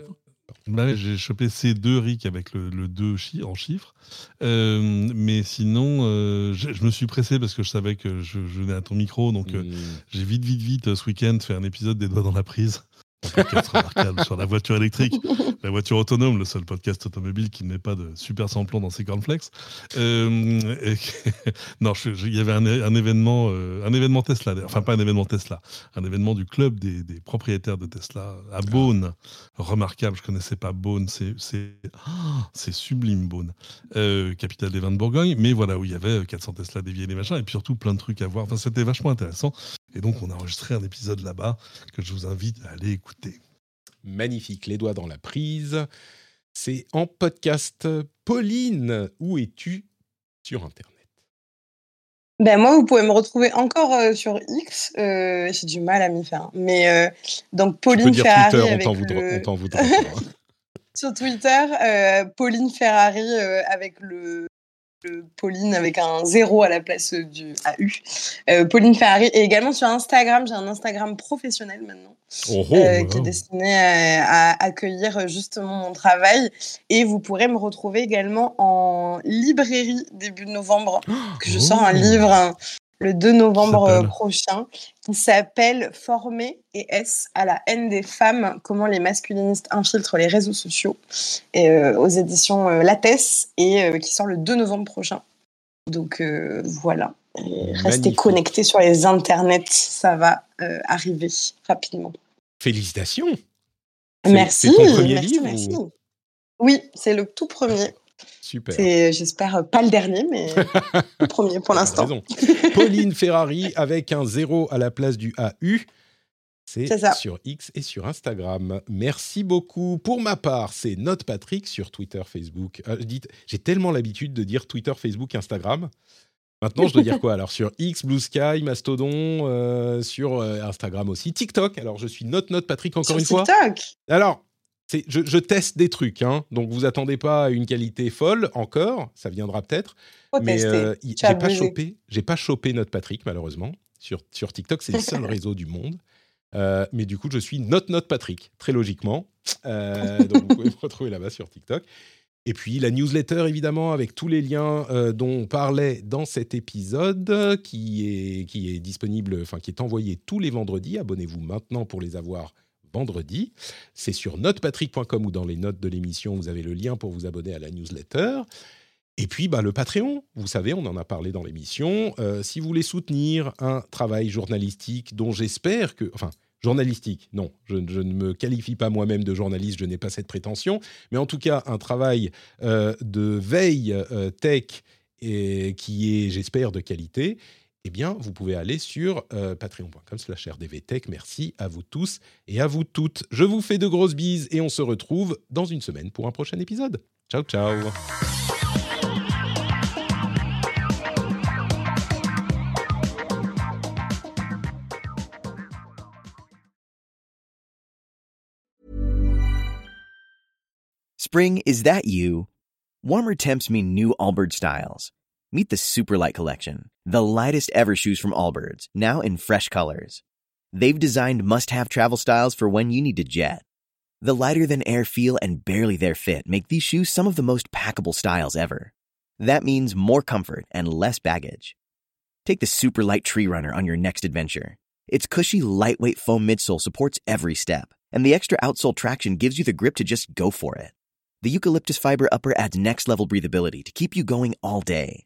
Bah j'ai chopé ces deux RIC avec le, le 2 chi en chiffres. Euh, mais sinon, euh, je, me suis pressé parce que je savais que je, venais à ton micro. Donc, euh, j'ai vite, vite, vite, ce week-end, fait un épisode des doigts dans la prise podcast remarquable sur la voiture électrique, la voiture autonome, le seul podcast automobile qui ne met pas de super samplon dans ses cornflakes. Euh, [laughs] non, il y avait un, événement, euh, un événement Tesla, enfin pas un événement Tesla, un événement du club des, propriétaires de Tesla à Beaune. Remarquable, je connaissais pas Beaune, c'est c'est sublime Beaune, euh, capitale des vins de Bourgogne. Mais voilà où il y avait 400 Tesla déviés des machins et puis surtout plein de trucs à voir. Enfin, c'était vachement intéressant. Et donc, on a enregistré un épisode là-bas que je vous invite à aller écouter. Magnifique, les doigts dans la prise. C'est en podcast. Pauline, où es-tu sur Internet? Ben moi, vous pouvez me retrouver encore euh, sur X. Euh, j'ai du mal à m'y faire. Mais euh, donc Pauline Ferrari. Twitter, on t'en voudra. [laughs] sur Twitter, Pauline Ferrari avec le Pauline avec un zéro à la place du AU. Euh, Pauline Ferrari. Et également sur Instagram, j'ai un Instagram professionnel maintenant. Oh, oh, euh, qui est destiné à, accueillir justement mon travail. Et vous pourrez me retrouver également en librairie début novembre, que je sors un oh. livre le 2 novembre euh, prochain, qui s'appelle Former et S à la haine des femmes, comment les masculinistes infiltrent les réseaux sociaux, et, euh, aux éditions euh, Lattès, et qui sort le 2 novembre prochain. Donc voilà, restez connectés sur les internets, ça va arriver rapidement. Félicitations Merci. C'est ton premier merci, livre merci. Oui, c'est le tout premier. Super. C'est, j'espère, pas le dernier, mais [laughs] le premier pour l'instant. [laughs] Pauline Ferrari avec un zéro à la place du AU. C'est sur X et sur Instagram. Merci beaucoup. Pour ma part, c'est Note Patrick sur Twitter, Facebook. Euh, j'ai tellement l'habitude de dire Twitter, Facebook, Instagram. Maintenant, je dois dire quoi? [laughs] Alors, sur X, Blue Sky, Mastodon, euh, sur euh, Instagram aussi. TikTok. Alors, je suis Note Note Patrick encore une fois. TikTok Alors, je, teste des trucs, hein, donc vous attendez pas à une qualité folle encore, ça viendra peut-être. Mais euh, j'ai pas chopé, j'ai pas chopé notre Patrick malheureusement sur sur TikTok, c'est le seul [laughs] réseau du monde. Euh, mais du coup, je suis notre notre Patrick, très logiquement. Euh, [laughs] donc vous pouvez me retrouver là-bas sur TikTok. Et puis la newsletter, évidemment, avec tous les liens dont on parlait dans cet épisode, qui est, qui est disponible, enfin qui est envoyé tous les vendredis. Abonnez-vous maintenant pour les avoir vendredi. C'est sur notepatrick.com ou dans les notes de l'émission, vous avez le lien pour vous abonner à la newsletter. Et puis, bah, le Patreon, vous savez, on en a parlé dans l'émission. Euh, si vous voulez soutenir un travail journalistique dont j'espère que... Enfin, journalistique, non, je, ne me qualifie pas moi-même de journaliste, je n'ai pas cette prétention, mais en tout cas, un travail euh, de veille euh, tech et, qui est, j'espère, de qualité eh bien, vous pouvez aller sur euh, patreon.com slash rdvtech. Merci à vous tous et à vous toutes. Je vous fais de grosses bises et on se retrouve dans une semaine pour un prochain épisode. Ciao, ciao Spring, is that you? Warmer temps mean new Allbirds styles. Meet the Superlight Collection, the lightest ever shoes from Allbirds, now in fresh colors. They've designed must have travel styles for when you need to jet. The lighter than air feel and barely there fit make these shoes some of the most packable styles ever. That means more comfort and less baggage. Take the Superlight Tree Runner on your next adventure. Its cushy, lightweight foam midsole supports every step, and the extra outsole traction gives you the grip to just go for it. The eucalyptus fiber upper adds next level breathability to keep you going all day.